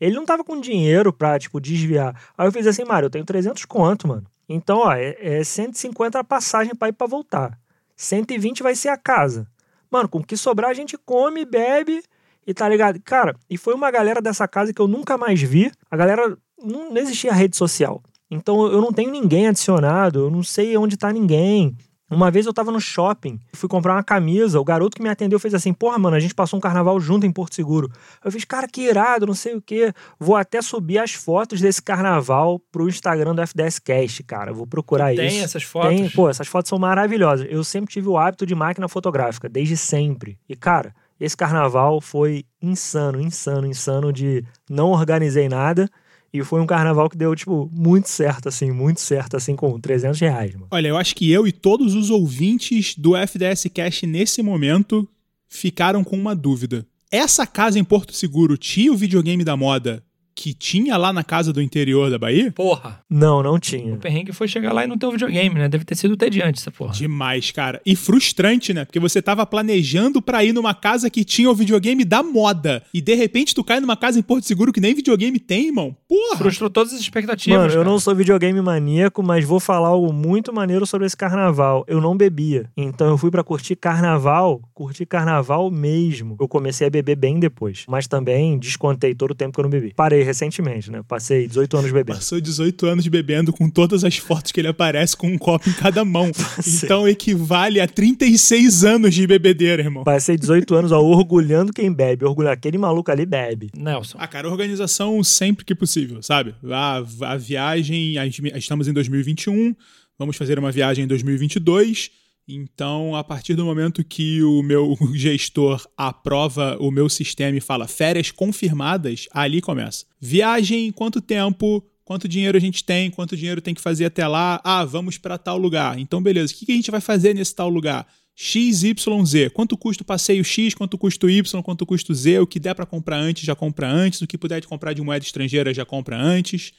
Ele não tava com dinheiro pra, tipo, desviar. Aí eu fiz assim, Mário, eu tenho 300 conto, mano. Então, ó, é, é 150 a passagem pra ir pra voltar. 120 vai ser a casa. Mano, com o que sobrar a gente come, bebe e tá ligado? Cara, e foi uma galera dessa casa que eu nunca mais vi. A galera, não, não existia rede social. Então eu não tenho ninguém adicionado, eu não sei onde tá ninguém. Uma vez eu tava no shopping, fui comprar uma camisa, o garoto que me atendeu fez assim: Porra, mano, a gente passou um carnaval junto em Porto Seguro. Eu fiz, cara, que irado, não sei o quê. Vou até subir as fotos desse carnaval pro Instagram do FDS Cast, cara. Vou procurar Tem isso. essas fotos? Tem, pô, essas fotos são maravilhosas. Eu sempre tive o hábito de máquina fotográfica, desde sempre. E, cara, esse carnaval foi insano, insano, insano de não organizei nada. E foi um carnaval que deu, tipo, muito certo, assim, muito certo, assim, com 300 reais, mano. Olha, eu acho que eu e todos os ouvintes do FDS Cash nesse momento ficaram com uma dúvida. Essa casa em Porto Seguro tinha o videogame da moda que tinha lá na casa do interior da Bahia? Porra. Não, não tinha. O perrengue foi chegar lá e não ter o videogame, né? Deve ter sido tediante essa porra. Demais, cara. E frustrante, né? Porque você tava planejando pra ir numa casa que tinha o videogame da moda. E de repente tu cai numa casa em Porto Seguro que nem videogame tem, irmão. Porra! Frustrou todas as expectativas. Mano, eu cara. não sou videogame maníaco, mas vou falar algo muito maneiro sobre esse carnaval. Eu não bebia. Então eu fui pra curtir carnaval, curtir carnaval mesmo. Eu comecei a beber bem depois. Mas também descontei todo o tempo que eu não bebi. Parei recentemente, né? Passei 18 anos bebendo. Passou 18 anos bebendo com todas as fotos que ele aparece com um copo em cada mão. então equivale a 36 anos de bebedeira, irmão. Passei 18 anos ó, orgulhando quem bebe. Orgulhando aquele maluco ali bebe. Nelson. Ah, cara, organização sempre que possível, sabe? A, a viagem, a estamos em 2021, vamos fazer uma viagem em 2022. Então, a partir do momento que o meu gestor aprova o meu sistema e fala férias confirmadas, ali começa. Viagem, quanto tempo, quanto dinheiro a gente tem, quanto dinheiro tem que fazer até lá. Ah, vamos para tal lugar. Então, beleza, o que a gente vai fazer nesse tal lugar? X, Y, Z. Quanto custa o passeio X, quanto custa o Y, quanto custa o Z. O que der para comprar antes, já compra antes. O que puder de comprar de moeda estrangeira, já compra antes.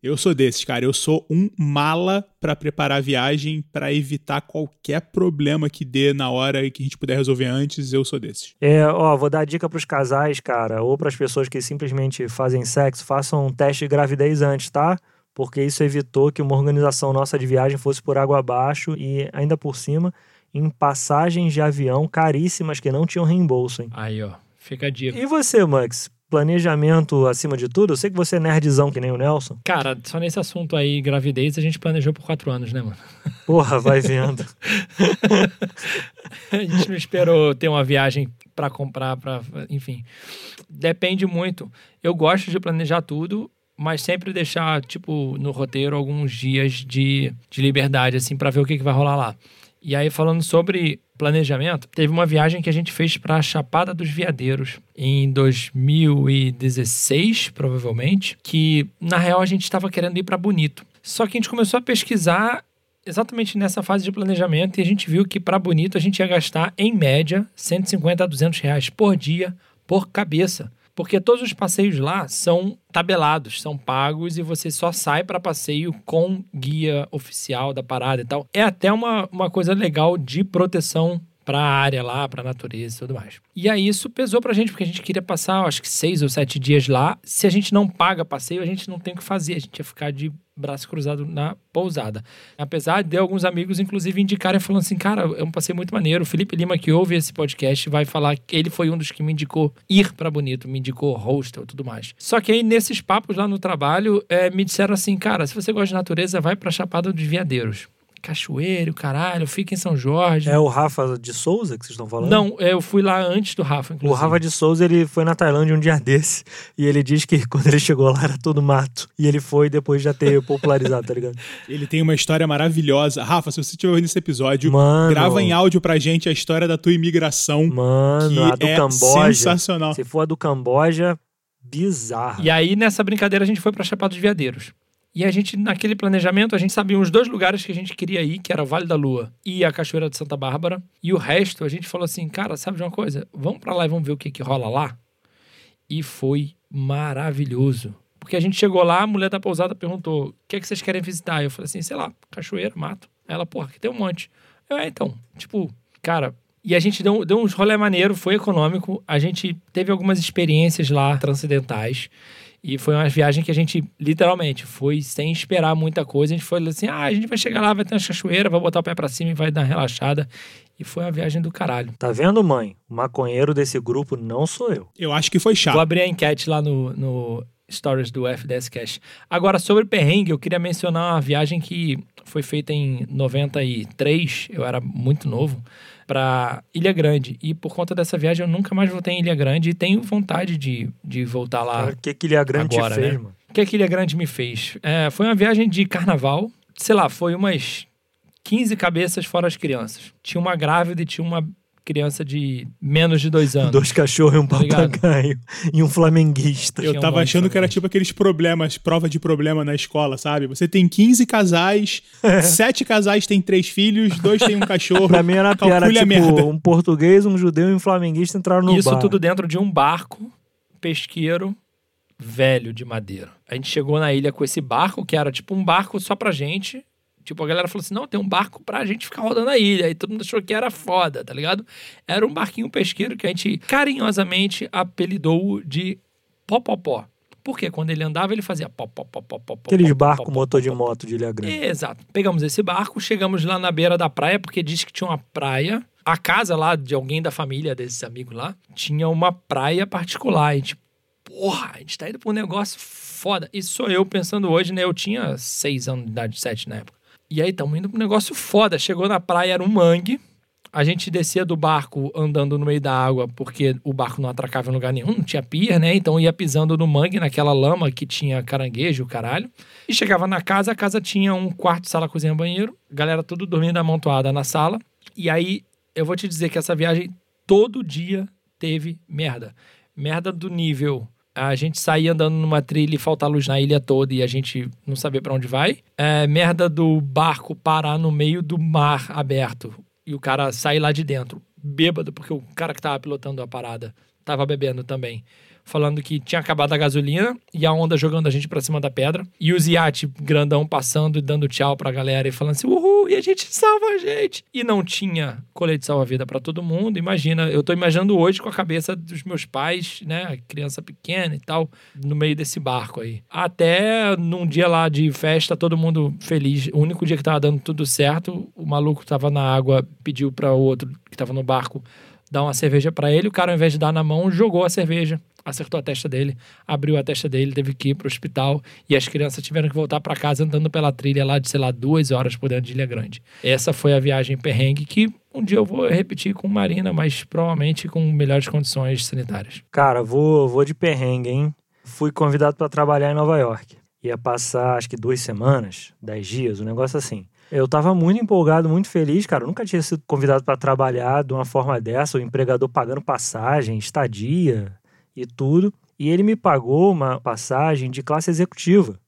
Eu sou desses, cara. Eu sou um mala para preparar a viagem, para evitar qualquer problema que dê na hora e que a gente puder resolver antes. Eu sou desses. É, ó, vou dar dica pros casais, cara, ou pras pessoas que simplesmente fazem sexo, façam um teste de gravidez antes, tá? Porque isso evitou que uma organização nossa de viagem fosse por água abaixo e ainda por cima em passagens de avião caríssimas que não tinham reembolso, hein? Aí, ó. Fica a dica. E você, Max? Planejamento acima de tudo? Eu sei que você é nerdzão que nem o Nelson. Cara, só nesse assunto aí, gravidez, a gente planejou por quatro anos, né, mano? Porra, vai vendo. a gente não esperou ter uma viagem pra comprar, para, enfim. Depende muito. Eu gosto de planejar tudo, mas sempre deixar, tipo, no roteiro alguns dias de, de liberdade, assim, pra ver o que, que vai rolar lá. E aí, falando sobre planejamento, teve uma viagem que a gente fez pra Chapada dos Veadeiros em 2016, provavelmente, que na real a gente estava querendo ir pra Bonito. Só que a gente começou a pesquisar exatamente nessa fase de planejamento e a gente viu que para Bonito a gente ia gastar, em média, 150 a 200 reais por dia, por cabeça. Porque todos os passeios lá são tabelados, são pagos e você só sai para passeio com guia oficial da parada e tal. É até uma, uma coisa legal de proteção pra área lá, pra natureza e tudo mais. E aí isso pesou pra gente, porque a gente queria passar, acho que seis ou sete dias lá. Se a gente não paga passeio, a gente não tem o que fazer. A gente ia ficar de braço cruzado na pousada. Apesar de alguns amigos, inclusive, indicarem falando assim, cara, é um passeio muito maneiro. O Felipe Lima, que ouve esse podcast, vai falar que ele foi um dos que me indicou ir pra Bonito, me indicou hostel tudo mais. Só que aí, nesses papos lá no trabalho, é, me disseram assim, cara, se você gosta de natureza, vai pra Chapada dos Veadeiros. Cachoeiro, caralho, fica em São Jorge. É o Rafa de Souza que vocês estão falando? Não, eu fui lá antes do Rafa, O inclusive. Rafa de Souza, ele foi na Tailândia um dia desse. E ele diz que quando ele chegou lá era todo mato. E ele foi depois de já ter popularizado, tá ligado? Ele tem uma história maravilhosa. Rafa, se você estiver ouvindo esse episódio, Mano. grava em áudio pra gente a história da tua imigração. Mano, que a do é Camboja. sensacional. Se for a do Camboja, bizarra. E aí, nessa brincadeira, a gente foi pra Chapada dos Veadeiros. E a gente, naquele planejamento, a gente sabia os dois lugares que a gente queria ir, que era o Vale da Lua e a Cachoeira de Santa Bárbara. E o resto, a gente falou assim, cara, sabe de uma coisa? Vamos pra lá e vamos ver o que que rola lá? E foi maravilhoso. Porque a gente chegou lá, a mulher da pousada perguntou, o que é que vocês querem visitar? Eu falei assim, sei lá, cachoeira, mato. Ela, porra, aqui tem um monte. Eu, é, então, tipo, cara... E a gente deu, deu uns rolê maneiro, foi econômico. A gente teve algumas experiências lá transcendentais. E foi uma viagem que a gente, literalmente, foi sem esperar muita coisa. A gente foi assim: ah, a gente vai chegar lá, vai ter uma cachoeira, vai botar o pé pra cima e vai dar uma relaxada. E foi uma viagem do caralho. Tá vendo, mãe? O maconheiro desse grupo não sou eu. Eu acho que foi Vou chato. abrir a enquete lá no, no Stories do FDS Cash. Agora, sobre perrengue, eu queria mencionar uma viagem que foi feita em 93, eu era muito novo, para Ilha Grande. E por conta dessa viagem, eu nunca mais voltei em Ilha Grande e tenho vontade de, de voltar lá. O que que Ilha Grande agora, te fez, né? mano? O que a Ilha Grande me fez? É, foi uma viagem de carnaval. Sei lá, foi umas 15 cabeças fora as crianças. Tinha uma grávida e tinha uma criança de menos de dois anos. Dois cachorros e um Tá papagaio. e um flamenguista. Eu tava achando que era tipo aqueles problemas, prova de problema na escola, sabe? Você tem 15 casais, sete casais têm três filhos, dois têm um cachorro. Pra mim era pior, era a merda. tipo um português, um judeu e um flamenguista entraram no Isso bar. tudo dentro de um barco pesqueiro velho de madeira. A gente chegou na ilha com esse barco, que era tipo um barco só pra gente. Tipo, a galera falou assim: não, tem um barco pra gente ficar rodando a ilha. E todo mundo achou que era foda, tá ligado? Era um barquinho pesqueiro que a gente carinhosamente apelidou de Popopó. Porque quando ele andava, ele fazia pó, pó, pó, pó, pó, pó, Aqueles barcos motor de moto de Ilha Grande. Exato. Pegamos esse barco, chegamos lá na beira da praia, porque disse que tinha uma praia. A casa lá de alguém da família desses amigos lá tinha uma praia particular. E a gente, porra, a gente tá indo pra um negócio foda. Isso sou eu pensando hoje, né? Eu tinha seis anos de idade, sete na época. E aí, estamos indo pra um negócio foda. Chegou na praia, era um mangue. A gente descia do barco andando no meio da água, porque o barco não atracava em lugar nenhum, não tinha pier, né? Então ia pisando no mangue, naquela lama que tinha caranguejo, caralho. E chegava na casa, a casa tinha um quarto, sala, cozinha, banheiro. Galera tudo dormindo amontoada na sala. E aí, eu vou te dizer que essa viagem todo dia teve merda. Merda do nível. A gente sair andando numa trilha e faltar luz na ilha toda e a gente não saber pra onde vai. É, merda do barco parar no meio do mar aberto e o cara sair lá de dentro, bêbado, porque o cara que tava pilotando a parada tava bebendo também. Falando que tinha acabado a gasolina e a onda jogando a gente pra cima da pedra. E os iate grandão passando e dando tchau pra galera e falando assim: uhul, e a gente salva a gente. E não tinha colete salva-vida pra todo mundo. Imagina, eu tô imaginando hoje com a cabeça dos meus pais, né? Criança pequena e tal, no meio desse barco aí. Até num dia lá de festa, todo mundo feliz. O único dia que tava dando tudo certo, o maluco tava na água, pediu pra o outro que tava no barco dar uma cerveja pra ele. O cara, ao invés de dar na mão, jogou a cerveja. Acertou a testa dele, abriu a testa dele, teve que ir pro hospital. E as crianças tiveram que voltar pra casa andando pela trilha lá de, sei lá, duas horas por dentro de Ilha Grande. Essa foi a viagem perrengue que um dia eu vou repetir com Marina, mas provavelmente com melhores condições sanitárias. Cara, vou, vou de perrengue, hein? Fui convidado para trabalhar em Nova York. Ia passar, acho que duas semanas, dez dias, um negócio assim. Eu tava muito empolgado, muito feliz, cara. Eu nunca tinha sido convidado para trabalhar de uma forma dessa, o empregador pagando passagem, estadia e tudo. E ele me pagou uma passagem de classe executiva.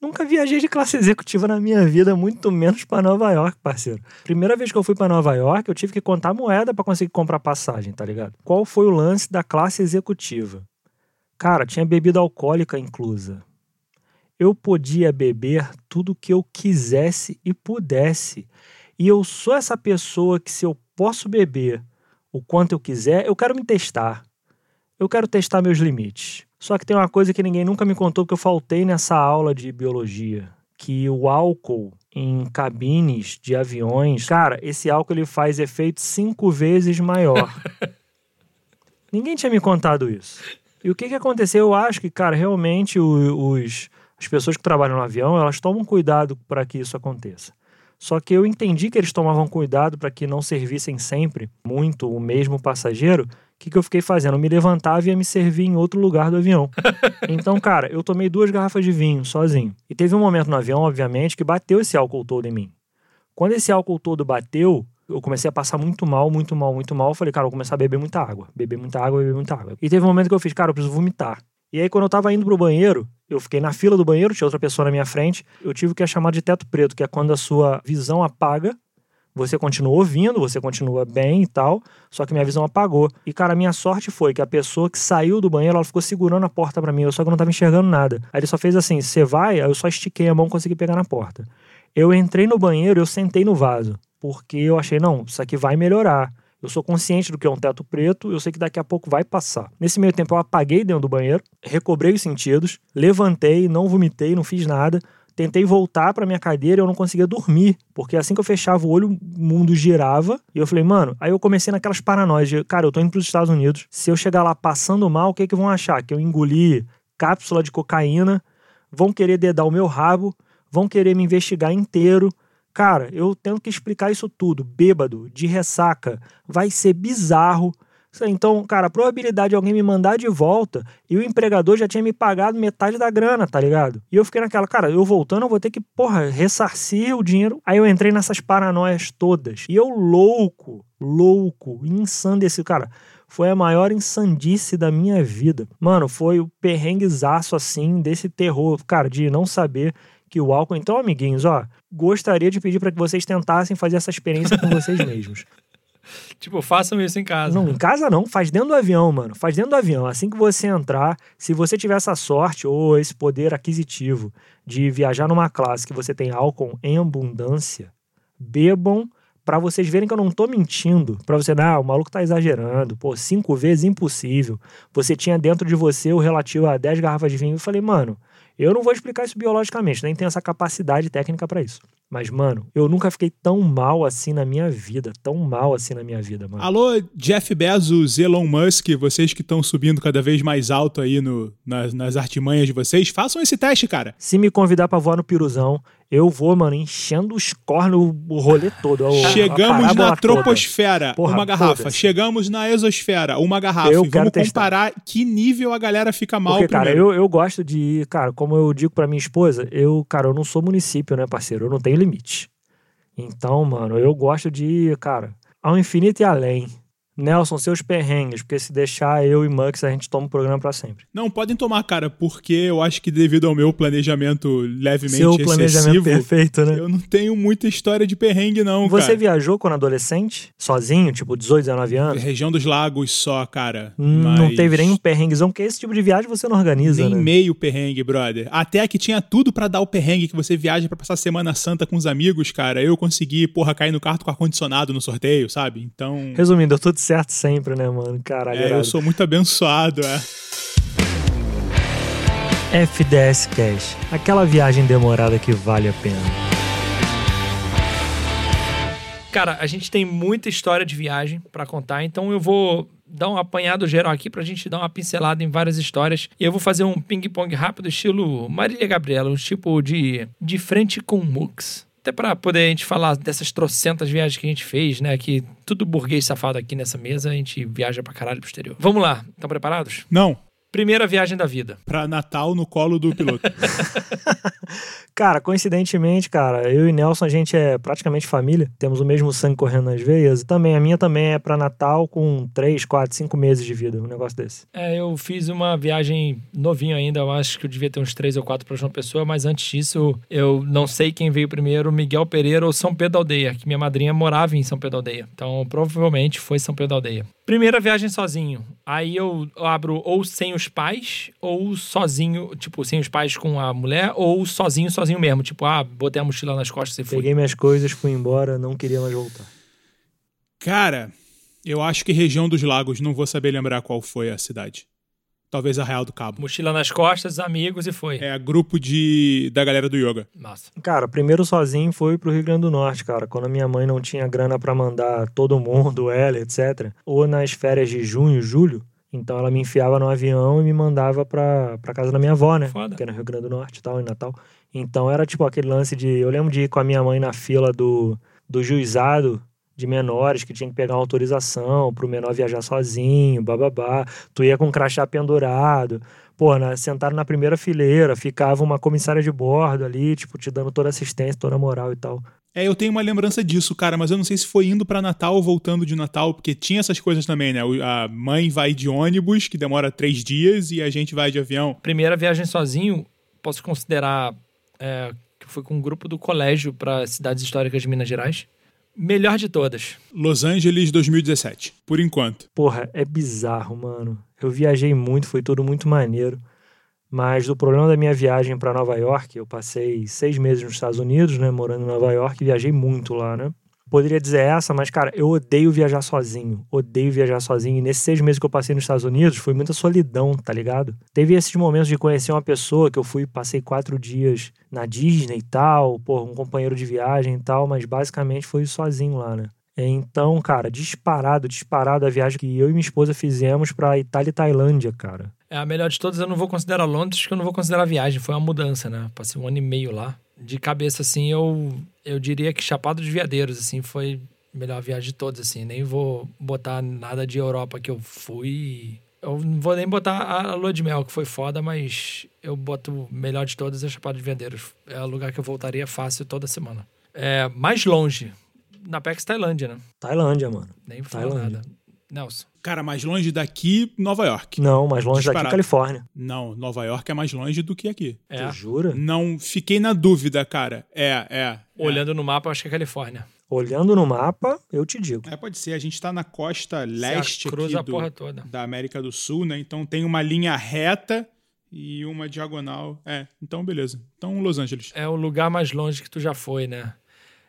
Nunca viajei de classe executiva na minha vida, muito menos para Nova York, parceiro. Primeira vez que eu fui para Nova York, eu tive que contar moeda para conseguir comprar passagem, tá ligado? Qual foi o lance da classe executiva? Cara, tinha bebida alcoólica inclusa. Eu podia beber tudo que eu quisesse e pudesse. E eu sou essa pessoa que se eu posso beber o quanto eu quiser, eu quero me testar. Eu quero testar meus limites. Só que tem uma coisa que ninguém nunca me contou que eu faltei nessa aula de biologia, que o álcool em cabines de aviões, cara, esse álcool ele faz efeito cinco vezes maior. ninguém tinha me contado isso. E o que que aconteceu? Eu acho que, cara, realmente os, as pessoas que trabalham no avião, elas tomam cuidado para que isso aconteça. Só que eu entendi que eles tomavam cuidado para que não servissem sempre muito o mesmo passageiro. O que, que eu fiquei fazendo? Eu me levantava e ia me servir em outro lugar do avião. Então, cara, eu tomei duas garrafas de vinho sozinho. E teve um momento no avião, obviamente, que bateu esse álcool todo em mim. Quando esse álcool todo bateu, eu comecei a passar muito mal, muito mal, muito mal. Eu falei, cara, eu vou começar a beber muita água. Beber muita água, beber muita água. E teve um momento que eu fiz, cara, eu preciso vomitar. E aí, quando eu tava indo pro banheiro, eu fiquei na fila do banheiro, tinha outra pessoa na minha frente. Eu tive o que é chamado de teto preto, que é quando a sua visão apaga. Você continua ouvindo, você continua bem e tal, só que minha visão apagou. E, cara, a minha sorte foi que a pessoa que saiu do banheiro, ela ficou segurando a porta pra mim, eu só que não tava enxergando nada. Aí ele só fez assim: você vai? Aí eu só estiquei a mão e consegui pegar na porta. Eu entrei no banheiro, eu sentei no vaso, porque eu achei, não, isso aqui vai melhorar. Eu sou consciente do que é um teto preto, eu sei que daqui a pouco vai passar. Nesse meio tempo, eu apaguei dentro do banheiro, recobrei os sentidos, levantei, não vomitei, não fiz nada. Tentei voltar pra minha cadeira e eu não conseguia dormir, porque assim que eu fechava o olho, o mundo girava. E eu falei, mano, aí eu comecei naquelas paranoias de, cara, eu tô indo pros Estados Unidos. Se eu chegar lá passando mal, o que que vão achar? Que eu engoli cápsula de cocaína, vão querer dedar o meu rabo, vão querer me investigar inteiro. Cara, eu tendo que explicar isso tudo, bêbado, de ressaca, vai ser bizarro. Então, cara, a probabilidade de alguém me mandar de volta e o empregador já tinha me pagado metade da grana, tá ligado? E eu fiquei naquela, cara, eu voltando, eu vou ter que, porra, ressarcir o dinheiro. Aí eu entrei nessas paranoias todas. E eu louco, louco, ensandecido. Cara, foi a maior insandice da minha vida. Mano, foi o perrenguezaço, assim, desse terror, cara, de não saber que o álcool. Então, amiguinhos, ó, gostaria de pedir para que vocês tentassem fazer essa experiência com vocês mesmos. Tipo, façam isso em casa. Não, em casa não, faz dentro do avião, mano. Faz dentro do avião. Assim que você entrar, se você tiver essa sorte ou esse poder aquisitivo de viajar numa classe que você tem álcool em abundância, bebam para vocês verem que eu não tô mentindo. Pra você, não, o maluco tá exagerando. Pô, cinco vezes impossível. Você tinha dentro de você o relativo a 10 garrafas de vinho. Eu falei, mano, eu não vou explicar isso biologicamente, nem tenho essa capacidade técnica para isso. Mas, mano, eu nunca fiquei tão mal assim na minha vida. Tão mal assim na minha vida, mano. Alô, Jeff Bezos, Elon Musk, vocês que estão subindo cada vez mais alto aí no, nas, nas artimanhas de vocês, façam esse teste, cara. Se me convidar pra voar no piruzão, eu vou, mano, enchendo os cornos o rolê todo. a- a Chegamos parábola na toda. troposfera, Porra, uma garrafa. foda-se. Chegamos na exosfera, uma garrafa. Eu e quero vamos testar. comparar que nível a galera fica mal Porque, cara, primeiro. eu, eu gosto de. Cara, como eu digo pra minha esposa, eu, cara, eu não sou município, né, parceiro? Eu não tenho limite. Então, mano, eu gosto de, cara, ao infinito e além. Nelson, seus perrengues, porque se deixar eu e Mux, a gente toma o programa pra sempre. Não, podem tomar, cara, porque eu acho que devido ao meu planejamento levemente Seu planejamento perfeito, né? eu não tenho muita história de perrengue, não, Você cara. viajou quando adolescente? Sozinho, tipo 18, 19 anos? Região dos lagos só, cara. Hum, Não Mas teve nenhum perrenguezão, porque esse tipo de viagem você não organiza, Nem né? meio perrengue, brother. Até que tinha tudo pra dar o perrengue que você viaja pra passar Semana Santa com os amigos, cara. Eu consegui, porra, cair no carro com ar-condicionado no sorteio, sabe? Então. Resumindo, deu tudo certo sempre, né, mano? Caralho. É, eu sou muito abençoado, é. FDS Cash. Aquela viagem demorada que vale a pena. Cara, a gente tem muita história de viagem pra contar, então eu vou dar um apanhado geral aqui pra gente dar uma pincelada em várias histórias. E eu vou fazer um ping-pong rápido, estilo Marília Gabriela, um tipo de, de frente com Mux. Até pra poder a gente falar dessas trocentas viagens que a gente fez, né? Que tudo burguês safado aqui nessa mesa, a gente viaja pra caralho pro exterior. Vamos lá, estão preparados? Não, Primeira viagem da vida. pra Natal no colo do piloto. Cara, coincidentemente, cara, eu e Nelson, a gente é praticamente família. Temos o mesmo sangue correndo nas veias. E também, a minha também é pra Natal com 3, 4, 5 meses de vida. Um negócio desse. É, eu fiz uma viagem novinho ainda, eu acho que eu devia ter uns três ou quatro para João Pessoa, mas antes disso, eu não sei quem veio primeiro, Miguel Pereira ou São Pedro da Aldeia, que minha madrinha morava em São Pedro da Aldeia. Então, provavelmente foi São Pedro da Aldeia. Primeira viagem sozinho. Aí eu abro ou sem os pais, ou sozinho, tipo, sem os pais com a mulher, ou sozinho, sozinho mesmo. Tipo, ah, botei a mochila nas costas e fui. Peguei minhas coisas, fui embora, não queria mais voltar. Cara, eu acho que região dos lagos, não vou saber lembrar qual foi a cidade. Talvez a Real do Cabo. Mochila nas costas, amigos e foi. É grupo de da galera do yoga. Massa. Cara, primeiro sozinho foi pro Rio Grande do Norte, cara. Quando a minha mãe não tinha grana pra mandar todo mundo, ela, etc. Ou nas férias de junho, julho. Então ela me enfiava no avião e me mandava pra, pra casa da minha avó, né? Foda. Que é no Rio Grande do Norte e tal, em Natal. Então era tipo aquele lance de. Eu lembro de ir com a minha mãe na fila do, do juizado de menores que tinha que pegar uma autorização pro menor viajar sozinho, bababá. Tu ia com um crachá pendurado. Pô, na, sentado na primeira fileira, ficava uma comissária de bordo ali, tipo, te dando toda assistência, toda a moral e tal. É, eu tenho uma lembrança disso, cara, mas eu não sei se foi indo pra Natal ou voltando de Natal, porque tinha essas coisas também, né? O- A mãe vai de ônibus, que demora três dias, e a gente vai de avião. Primeira viagem sozinho, posso considerar é, que foi com um grupo do colégio para cidades históricas de Minas Gerais. Melhor de todas. Los Angeles 2017, por enquanto. Porra, é bizarro, mano. Eu viajei muito, foi tudo muito maneiro. Mas o problema da minha viagem para Nova York, eu passei seis meses nos Estados Unidos, né, morando em Nova York, e viajei muito lá, né? Poderia dizer essa, mas, cara, eu odeio viajar sozinho. Odeio viajar sozinho. E nesses seis meses que eu passei nos Estados Unidos, foi muita solidão, tá ligado? Teve esses momentos de conhecer uma pessoa que eu fui, passei quatro dias na Disney e tal, pô, um companheiro de viagem e tal, mas basicamente foi sozinho lá, né? Então, cara, disparado, disparado a viagem que eu e minha esposa fizemos pra Itália e Tailândia, cara. É a melhor de todas, eu não vou considerar Londres, porque eu não vou considerar viagem. Foi uma mudança, né? Passei um ano e meio lá. De cabeça, assim, eu, eu diria que Chapado de Veadeiros, assim, foi a melhor viagem de todas, assim. Nem vou botar nada de Europa que eu fui. Eu não vou nem botar a Lua de Mel, que foi foda, mas eu boto melhor de todas é Chapado de Veadeiros. É o lugar que eu voltaria fácil toda semana. É, mais longe, na Pex Tailândia, né? Tailândia, mano. Nem Tailândia. nada. Nelson. Cara, mais longe daqui, Nova York. Não, mais longe daqui, Disparado. Califórnia. Não, Nova York é mais longe do que aqui. É. Tu jura? Não, fiquei na dúvida, cara. É, é. Olhando no mapa, eu acho que é Califórnia. Olhando no mapa, eu te digo. É, pode ser. A gente tá na costa leste cruza aqui a porra do, toda. da América do Sul, né? Então tem uma linha reta e uma diagonal. É, então beleza. Então Los Angeles. É o lugar mais longe que tu já foi, né?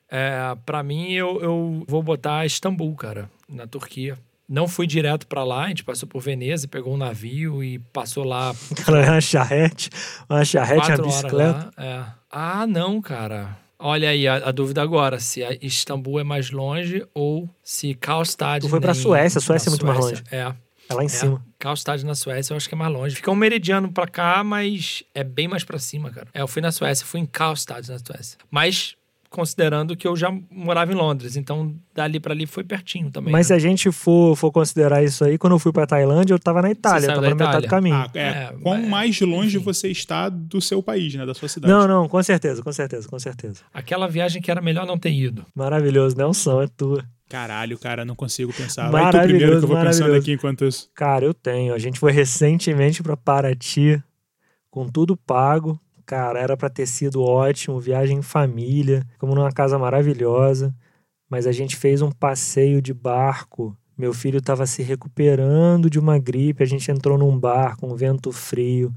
É, para mim, eu, eu vou botar Istambul, cara, na Turquia. Não fui direto pra lá, a gente passou por Veneza, pegou um navio e passou lá Cara, é uma charrete, uma charrete, uma bicicleta. lá. É. Ah, não, cara. Olha aí a, a dúvida agora, se a Istambul é mais longe ou se Karlstad... Tu foi pra nem- Suécia, a Suécia é muito mais Suécia. É. É lá em É, cima. Karlstad na Suécia eu acho que é mais longe. Fica um meridiano pra cá, mas é bem mais pra cima, cara. É, eu fui na Suécia, fui em Karlstad na Suécia. Mas considerando que eu já morava em Londres, então dali pra ali foi pertinho também. Mas se né? a gente for, for considerar isso aí, quando eu fui pra Tailândia, eu tava na Itália, tava na metade do caminho. Ah, é. É, Quão mais longe enfim. você está do seu país, né? Da sua cidade. não, não, com certeza, com certeza, com certeza. Aquela viagem que era melhor não ter ido. Maravilhoso, Nelson, é tua. Caralho, cara, não consigo pensar. Vai tu primeiro que eu Maravilhoso, vou pensando maravilhoso. aqui enquanto isso. Cara, eu tenho. A gente foi recentemente pra Paraty, com tudo pago. Cara, era pra ter sido ótimo, viagem em família, como numa casa maravilhosa. Mas a gente fez um passeio de barco. Meu filho estava se recuperando de uma gripe, a gente entrou num barco, um vento frio.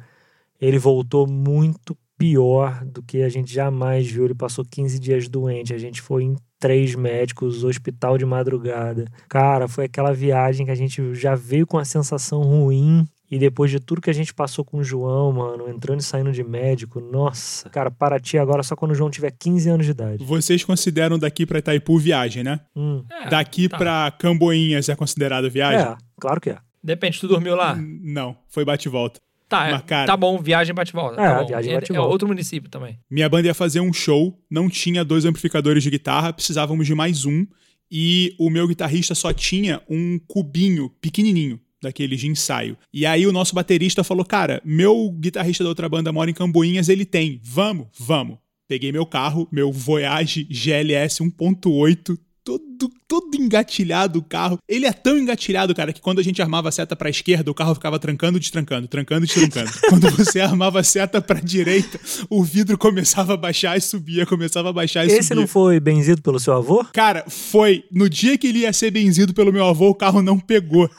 Ele voltou muito pior do que a gente jamais viu. Ele passou 15 dias doente. A gente foi em três médicos, hospital de madrugada. Cara, foi aquela viagem que a gente já veio com a sensação ruim. E depois de tudo que a gente passou com o João, mano, entrando e saindo de médico, nossa. Cara, Paraty agora só quando o João tiver 15 anos de idade. Vocês consideram daqui pra Itaipu viagem, né? Hum. É, daqui tá. pra Camboinhas é considerado viagem? É, claro que é. Depende, tu dormiu lá? N- Não, foi bate e volta. Tá, é, Mas, cara- tá bom, viagem bate-volta. É, tá bom. viagem É- bate-volta. É outro município também. Minha banda ia fazer um show, não tinha dois amplificadores de guitarra, precisávamos de mais um. E o meu guitarrista só tinha um cubinho pequenininho, daqueles de ensaio. E aí o nosso baterista falou: Cara, meu guitarrista da outra banda mora em Camboinhas, ele tem. Vamos? Vamos. Peguei meu carro, meu Voyage GLS 1.8. Todo, todo engatilhado o carro. Ele é tão engatilhado, cara, que quando a gente armava a seta pra esquerda, o carro ficava trancando e destrancando, trancando e destrancando. quando você armava a seta pra direita, o vidro começava a baixar e subia, começava a baixar e Esse subia. não foi benzido pelo seu avô? Cara, foi. No dia que ele ia ser benzido pelo meu avô, o carro não pegou.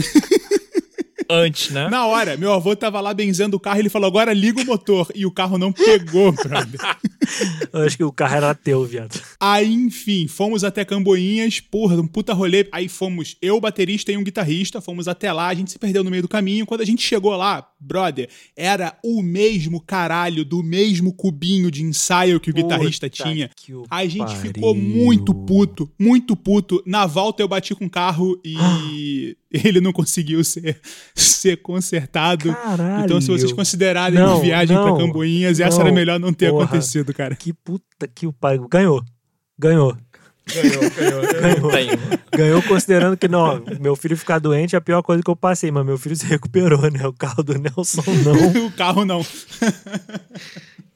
antes, né? Na hora, meu avô tava lá benzendo o carro e ele falou: agora liga o motor. E o carro não pegou, brother. Eu acho que o carro era teu, viado. Aí, enfim, fomos até Camboinhas, porra, um puta rolê. Aí fomos eu, o baterista e um guitarrista, fomos até lá, a gente se perdeu no meio do caminho. Quando a gente chegou lá, brother, era o mesmo caralho do mesmo cubinho de ensaio que o guitarrista Puta tinha. o Aí a gente pariu. ficou muito puto, muito puto. Na volta eu bati com o carro e ele não conseguiu ser, ser consertado. Caralho. Então, se vocês considerarem Não, viagem não, pra Camboinhas, essa não, era melhor não ter porra. acontecido, cara. Que puta que o pariu. Ganhou. Ganhou. Ganhou, ganhou. Tenho. Ganhou considerando que, não, meu filho ficar doente é a pior coisa que eu passei, mas meu filho se recuperou, né? O carro do Nelson não. o carro não.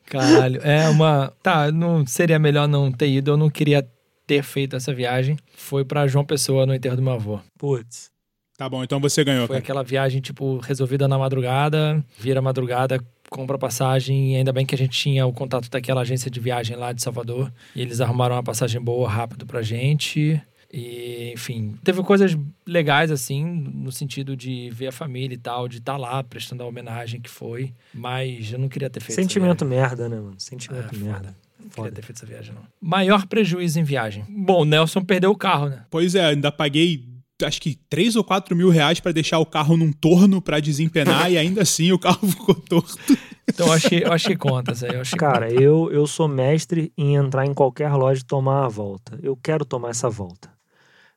Caralho, é uma. Tá, não seria melhor não ter ido, eu não queria ter feito essa viagem. Foi pra João Pessoa no enterro do meu avô. Putz. Tá bom, então você ganhou, Foi cara. aquela viagem, tipo, resolvida na madrugada, vira madrugada, compra passagem, e ainda bem que a gente tinha o contato daquela agência de viagem lá de Salvador. E eles arrumaram uma passagem boa, rápido pra gente. E, enfim, teve coisas legais, assim, no sentido de ver a família e tal, de estar lá prestando a homenagem que foi. Mas eu não queria ter feito essa Sentimento merda, né, mano? Sentimento É, foda. merda. Não Foda. queria ter feito essa viagem, não. Maior prejuízo em viagem. Bom, o Nelson perdeu o carro, né? Pois é, ainda paguei acho que 3 ou 4 mil reais pra deixar o carro num torno pra desempenar e ainda assim o carro ficou torto. Então eu achei, eu achei contas aí. Eu achei Cara, eu, eu sou mestre em entrar em qualquer loja e tomar a volta. Eu quero tomar essa volta.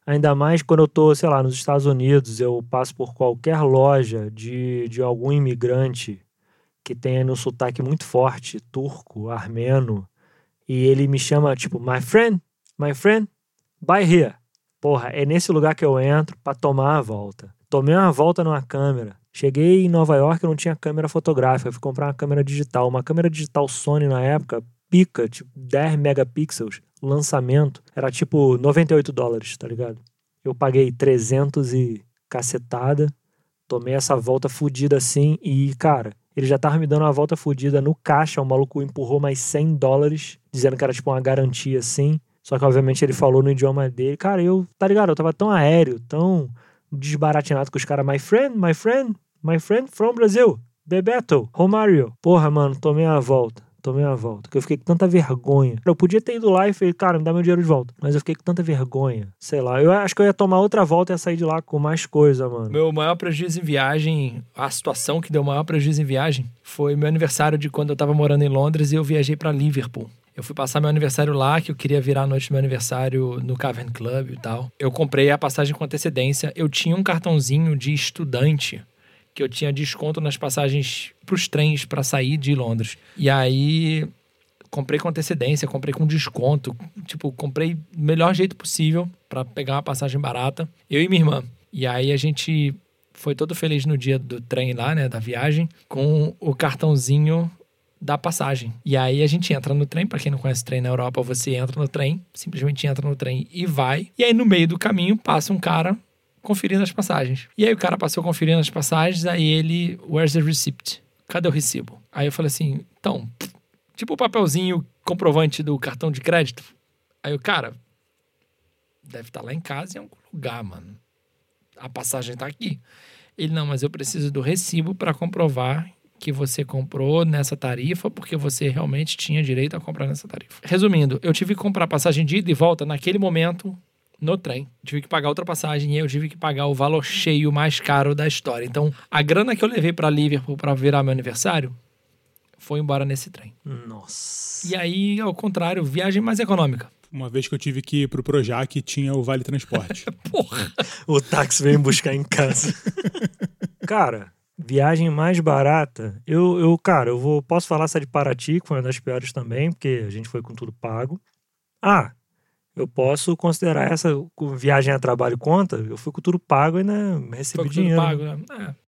Ainda mais quando eu tô, sei lá, nos Estados Unidos, eu passo por qualquer loja de, de algum imigrante que tenha no sotaque muito forte, turco, armeno, e ele me chama, tipo, my friend, my friend, buy here. Porra, é nesse lugar que eu entro pra tomar a volta. Tomei uma volta numa câmera. Cheguei em Nova York, eu não tinha câmera fotográfica, eu fui comprar uma câmera digital. Uma câmera digital Sony na época, pica, tipo 10 megapixels, lançamento, era tipo 98 dólares, tá ligado? Eu paguei 300 e cacetada, tomei essa volta fudida assim e, cara, ele já tava me dando uma volta fudida no caixa, o maluco empurrou mais 100 dólares, dizendo que era tipo uma garantia assim. Só que obviamente ele falou no idioma dele. Cara, eu, tá ligado? Eu tava tão aéreo, tão desbaratinado com os caras. My friend, my friend, my friend from Brazil. Bebeto, Romário. Porra, mano, tomei a volta. Tomei a volta. Que eu fiquei com tanta vergonha. Eu podia ter ido lá e falei, cara, me dá meu dinheiro de volta. Mas eu fiquei com tanta vergonha. Sei lá. Eu acho que eu ia tomar outra volta e ia sair de lá com mais coisa, mano. Meu maior prejuízo em viagem, a situação que deu maior prejuízo em viagem, foi meu aniversário de quando eu tava morando em Londres e eu viajei pra Liverpool. Eu fui passar meu aniversário lá, que eu queria virar a noite do meu aniversário no Cavern Club e tal. Eu comprei a passagem com antecedência. Eu tinha um cartãozinho de estudante que eu tinha desconto nas passagens pros trens pra sair de Londres. E aí comprei com antecedência, comprei com desconto, tipo, comprei do melhor jeito possível pra pegar uma passagem barata. Eu e minha irmã. E aí a gente foi todo feliz no dia do trem lá, né, da viagem, com o cartãozinho da passagem. E aí a gente entra no trem, pra quem não conhece trem na Europa, você entra no trem, simplesmente entra no trem e vai. E aí no meio do caminho passa um cara conferindo as passagens. E aí o cara passou conferindo as passagens, aí ele, where's the receipt? Cadê o recibo? Aí eu falei assim, então, tipo o papelzinho comprovante do cartão de crédito. Aí o cara, deve estar lá em casa em algum lugar, mano. A passagem tá aqui. Ele, não, mas eu preciso do recibo para comprovar que você comprou nessa tarifa porque você realmente tinha direito a comprar nessa tarifa. Resumindo, eu tive que comprar passagem de ida e volta naquele momento no trem. Tive que pagar outra passagem e eu tive que pagar o valor cheio mais caro da história. Então, a grana que eu levei para Liverpool para virar meu aniversário foi embora nesse trem. Nossa. E aí, ao contrário, viagem mais econômica. Uma vez que eu tive que ir pro Projac, tinha o Vale Transporte. Porra. O táxi veio me buscar em casa. cara, viagem mais barata. Eu, eu, cara, eu vou, posso falar essa de Paraty, que foi uma das piores também, porque a gente foi com tudo pago. Ah, eu posso considerar essa viagem a trabalho conta. Eu fui com tudo pago e ainda recebi Foi com tudo dinheiro. pago, né? É.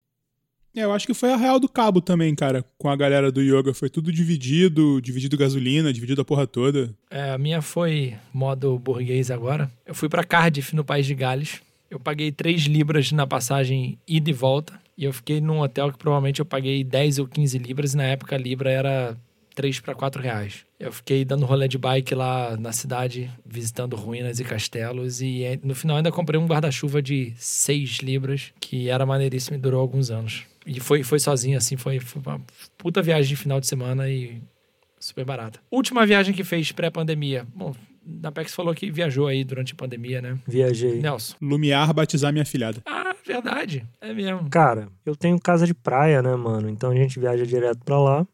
É, eu acho que foi a Real do Cabo também, cara, com a galera do yoga. Foi tudo dividido, dividido gasolina, dividido a porra toda. É, a minha foi modo burguês agora. Eu fui pra Cardiff, no País de Gales. Eu paguei 3 libras na passagem ida e volta. E eu fiquei num hotel que provavelmente eu paguei 10 ou 15 libras. E na época a libra era 3 para 4 reais. Eu fiquei dando rolê de bike lá na cidade, visitando ruínas e castelos. E eh, no final ainda comprei um guarda-chuva de 6 libras, que era maneiríssimo e durou alguns anos. E foi, foi sozinho, assim, foi, foi uma puta viagem de final de semana e super barata. Última viagem que fez pré-pandemia. Bom, da Pex falou que viajou aí durante a pandemia, né? Viajei. Nelson. Lumiar batizar minha filhada. Ah, verdade. É mesmo. Cara, eu tenho casa de praia, né, mano? Então a gente viaja direto pra lá.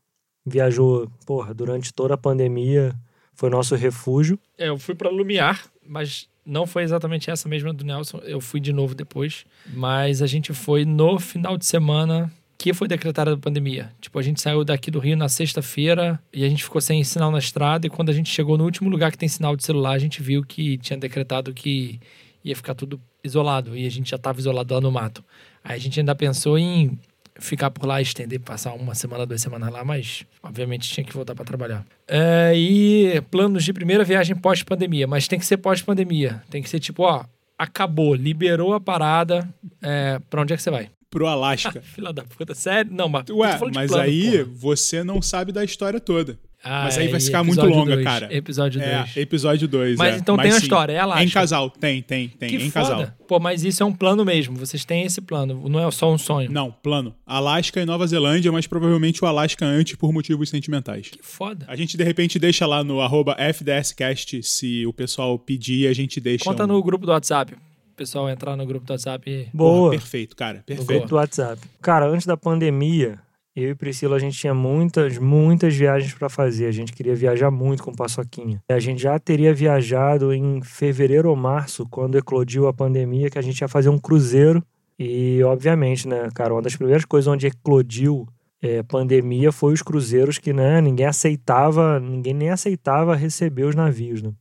Viajou, porra, durante toda a pandemia. Foi nosso refúgio. É, eu fui pra Lumiar, mas não foi exatamente essa mesma do Nelson. Eu fui de novo depois. Mas a gente foi no final de semana que foi decretada a pandemia. Tipo, a gente saiu daqui do Rio na sexta-feira e a gente ficou sem sinal na estrada. E quando a gente chegou no último lugar que tem sinal de celular, a gente viu que tinha decretado que ia ficar tudo isolado. E a gente já estava isolado lá no mato. Aí a gente ainda pensou em ficar por lá, estender, passar uma semana, duas semanas lá, mas obviamente tinha que voltar para trabalhar. É, e planos de primeira viagem pós-pandemia, mas tem que ser pós-pandemia. Tem que ser tipo, ó, acabou, liberou a parada, é, para onde é que você vai? Pro Alasca. Fila da puta, sério? Não, mas. Ué, mas plano, aí porra. você não sabe da história toda. Ah, mas aí vai é, ficar muito longa, dois, cara. Episódio 2. É, episódio 2. Mas então tem uma história, é Alasca. Em casal, tem, tem, tem. que em foda. casal. Pô, mas isso é um plano mesmo. Vocês têm esse plano. Não é só um sonho. Não, plano. Alasca e Nova Zelândia, mas provavelmente o Alasca antes por motivos sentimentais. Que foda. A gente de repente deixa lá no arroba FDScast, se o pessoal pedir, a gente deixa. Conta um... no grupo do WhatsApp. O pessoal entrar no grupo do WhatsApp e. Boa. Porra, perfeito, cara. no Perfeito. grupo do WhatsApp. Cara, antes da pandemia, eu e Priscila, a gente tinha muitas, muitas viagens pra fazer. A gente queria viajar muito com o Paçoquinha. A gente já teria viajado em fevereiro ou março, quando eclodiu a pandemia, que a gente ia fazer um cruzeiro. E, obviamente, né, cara, uma das primeiras coisas onde eclodiu é, pandemia foi os cruzeiros que, né, ninguém aceitava, ninguém nem aceitava receber os navios, né?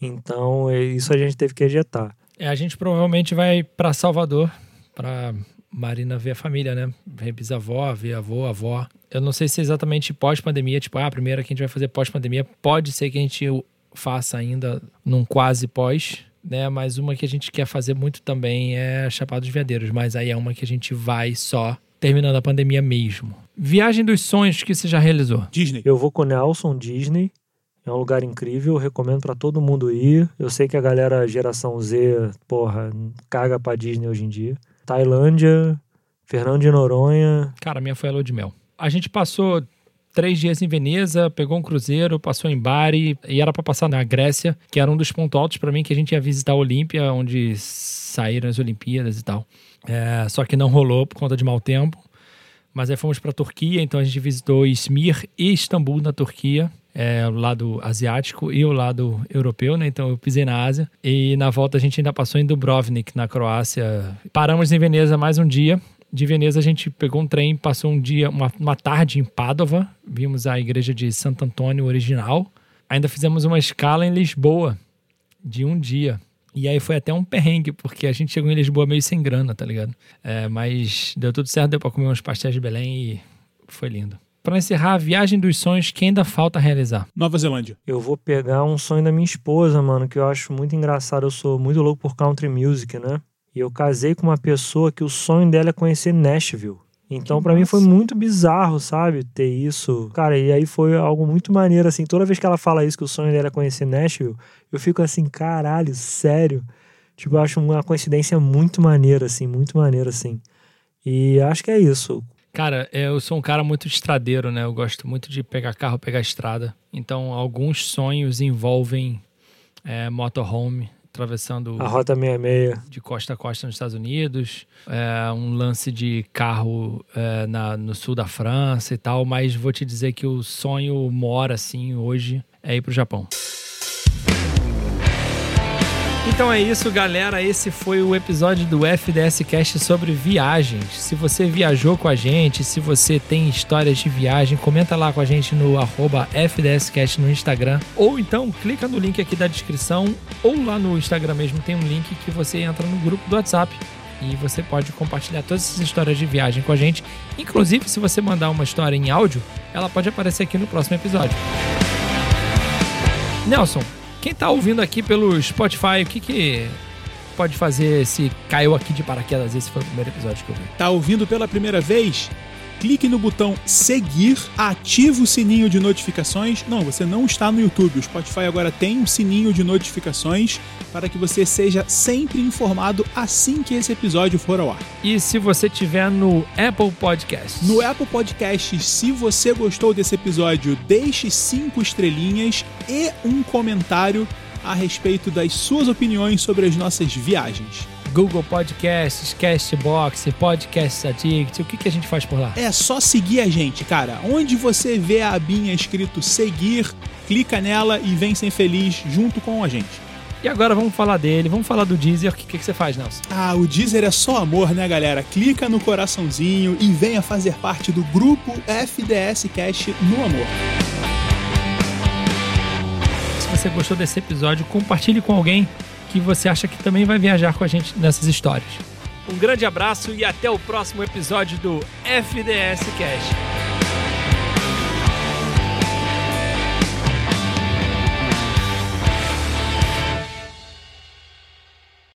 Então, é, isso a gente teve que ejetar. É, a gente provavelmente vai pra Salvador, pra Marina ver a família, né? Ver bisavó, ver avô, avó. Eu não sei se é exatamente pós-pandemia, tipo, ah, a primeira que a gente vai fazer pós-pandemia, pode ser que a gente faça ainda num quase pós, né? Mas uma que a gente quer fazer muito também é Chapada dos Veadeiros, mas aí é uma que a gente vai só terminando a pandemia mesmo. Viagem dos sonhos que você já realizou. Disney. Eu vou com o Nelson Disney. É um lugar incrível, recomendo pra todo mundo ir. Eu sei que a galera geração Z, porra, caga pra Disney hoje em dia. Tailândia, Fernando de Noronha. Cara, minha foi a lua de mel. A gente passou três dias em Veneza, pegou um cruzeiro, passou em Bari e era pra passar na Grécia, que era um dos pontos altos pra mim que a gente ia visitar a Olímpia, onde saíram as Olimpíadas e tal. É, só que não rolou por conta de mau tempo. Mas aí fomos pra Turquia, então a gente visitou Izmir e Istambul na Turquia. É, o lado asiático e o lado europeu, né? Então eu pisei na Ásia. E na volta a gente ainda passou em Dubrovnik, na Croácia. Paramos em Veneza mais um dia. De Veneza a gente pegou um trem, passou um dia, uma, uma tarde em Pádua. Vimos a igreja de Santo Antônio original. Ainda fizemos uma escala em Lisboa de um dia. E aí foi até um perrengue, porque a gente chegou em Lisboa meio sem grana, tá ligado? É, mas deu tudo certo, deu pra comer uns pastéis de Belém e foi lindo. Pra encerrar, a viagem dos sonhos que ainda falta realizar. Nova Zelândia. Eu vou pegar um sonho da minha esposa, mano, que eu acho muito engraçado. Eu sou muito louco por country music, né? E eu casei com uma pessoa que o sonho dela é conhecer Nashville. Então, pra mim foi muito bizarro, sabe? Ter isso. Cara, e aí foi algo muito maneiro, assim. Toda vez que ela fala isso, que o sonho dela é conhecer Nashville, eu fico assim, caralho, sério. Tipo, eu acho uma coincidência muito maneira, assim, muito maneira, assim. E acho que é isso. Cara, eu sou um cara muito estradeiro, né? Eu gosto muito de pegar carro, pegar estrada. Então, alguns sonhos envolvem é, motorhome, atravessando A Rota 66. de costa a costa nos Estados Unidos, é, um lance de carro é, na, no sul da França e tal, mas vou te dizer que o sonho mora, assim, hoje, é ir pro Japão. Então é isso, galera. Esse foi o episódio do FDS Cast sobre viagens. Se você viajou com a gente, se você tem histórias de viagem, comenta lá com a gente no FDScast no Instagram. Ou então clica no link aqui da descrição, ou lá no Instagram mesmo tem um link que você entra no grupo do WhatsApp. E você pode compartilhar todas essas histórias de viagem com a gente. Inclusive, se você mandar uma história em áudio, ela pode aparecer aqui no próximo episódio. Nelson, quem tá ouvindo aqui pelo Spotify, o que que pode fazer se caiu aqui de paraquedas? Esse foi o primeiro episódio que eu vi. Tá ouvindo pela primeira vez? Clique no botão seguir, ative o sininho de notificações. Não, você não está no YouTube. O Spotify agora tem um sininho de notificações para que você seja sempre informado assim que esse episódio for ao ar. E se você tiver no Apple Podcast? No Apple Podcast, se você gostou desse episódio, deixe cinco estrelinhas e um comentário a respeito das suas opiniões sobre as nossas viagens. Google Podcasts, Castbox, Podcast Addict, o que, que a gente faz por lá? É só seguir a gente, cara. Onde você vê a abinha escrito seguir, clica nela e vem ser feliz junto com a gente. E agora vamos falar dele, vamos falar do Deezer. O que, que você faz, Nelson? Ah, o Deezer é só amor, né, galera? Clica no coraçãozinho e venha fazer parte do grupo FDS Cast no Amor. Se você gostou desse episódio, compartilhe com alguém que você acha que também vai viajar com a gente nessas histórias. Um grande abraço e até o próximo episódio do FDS Cast.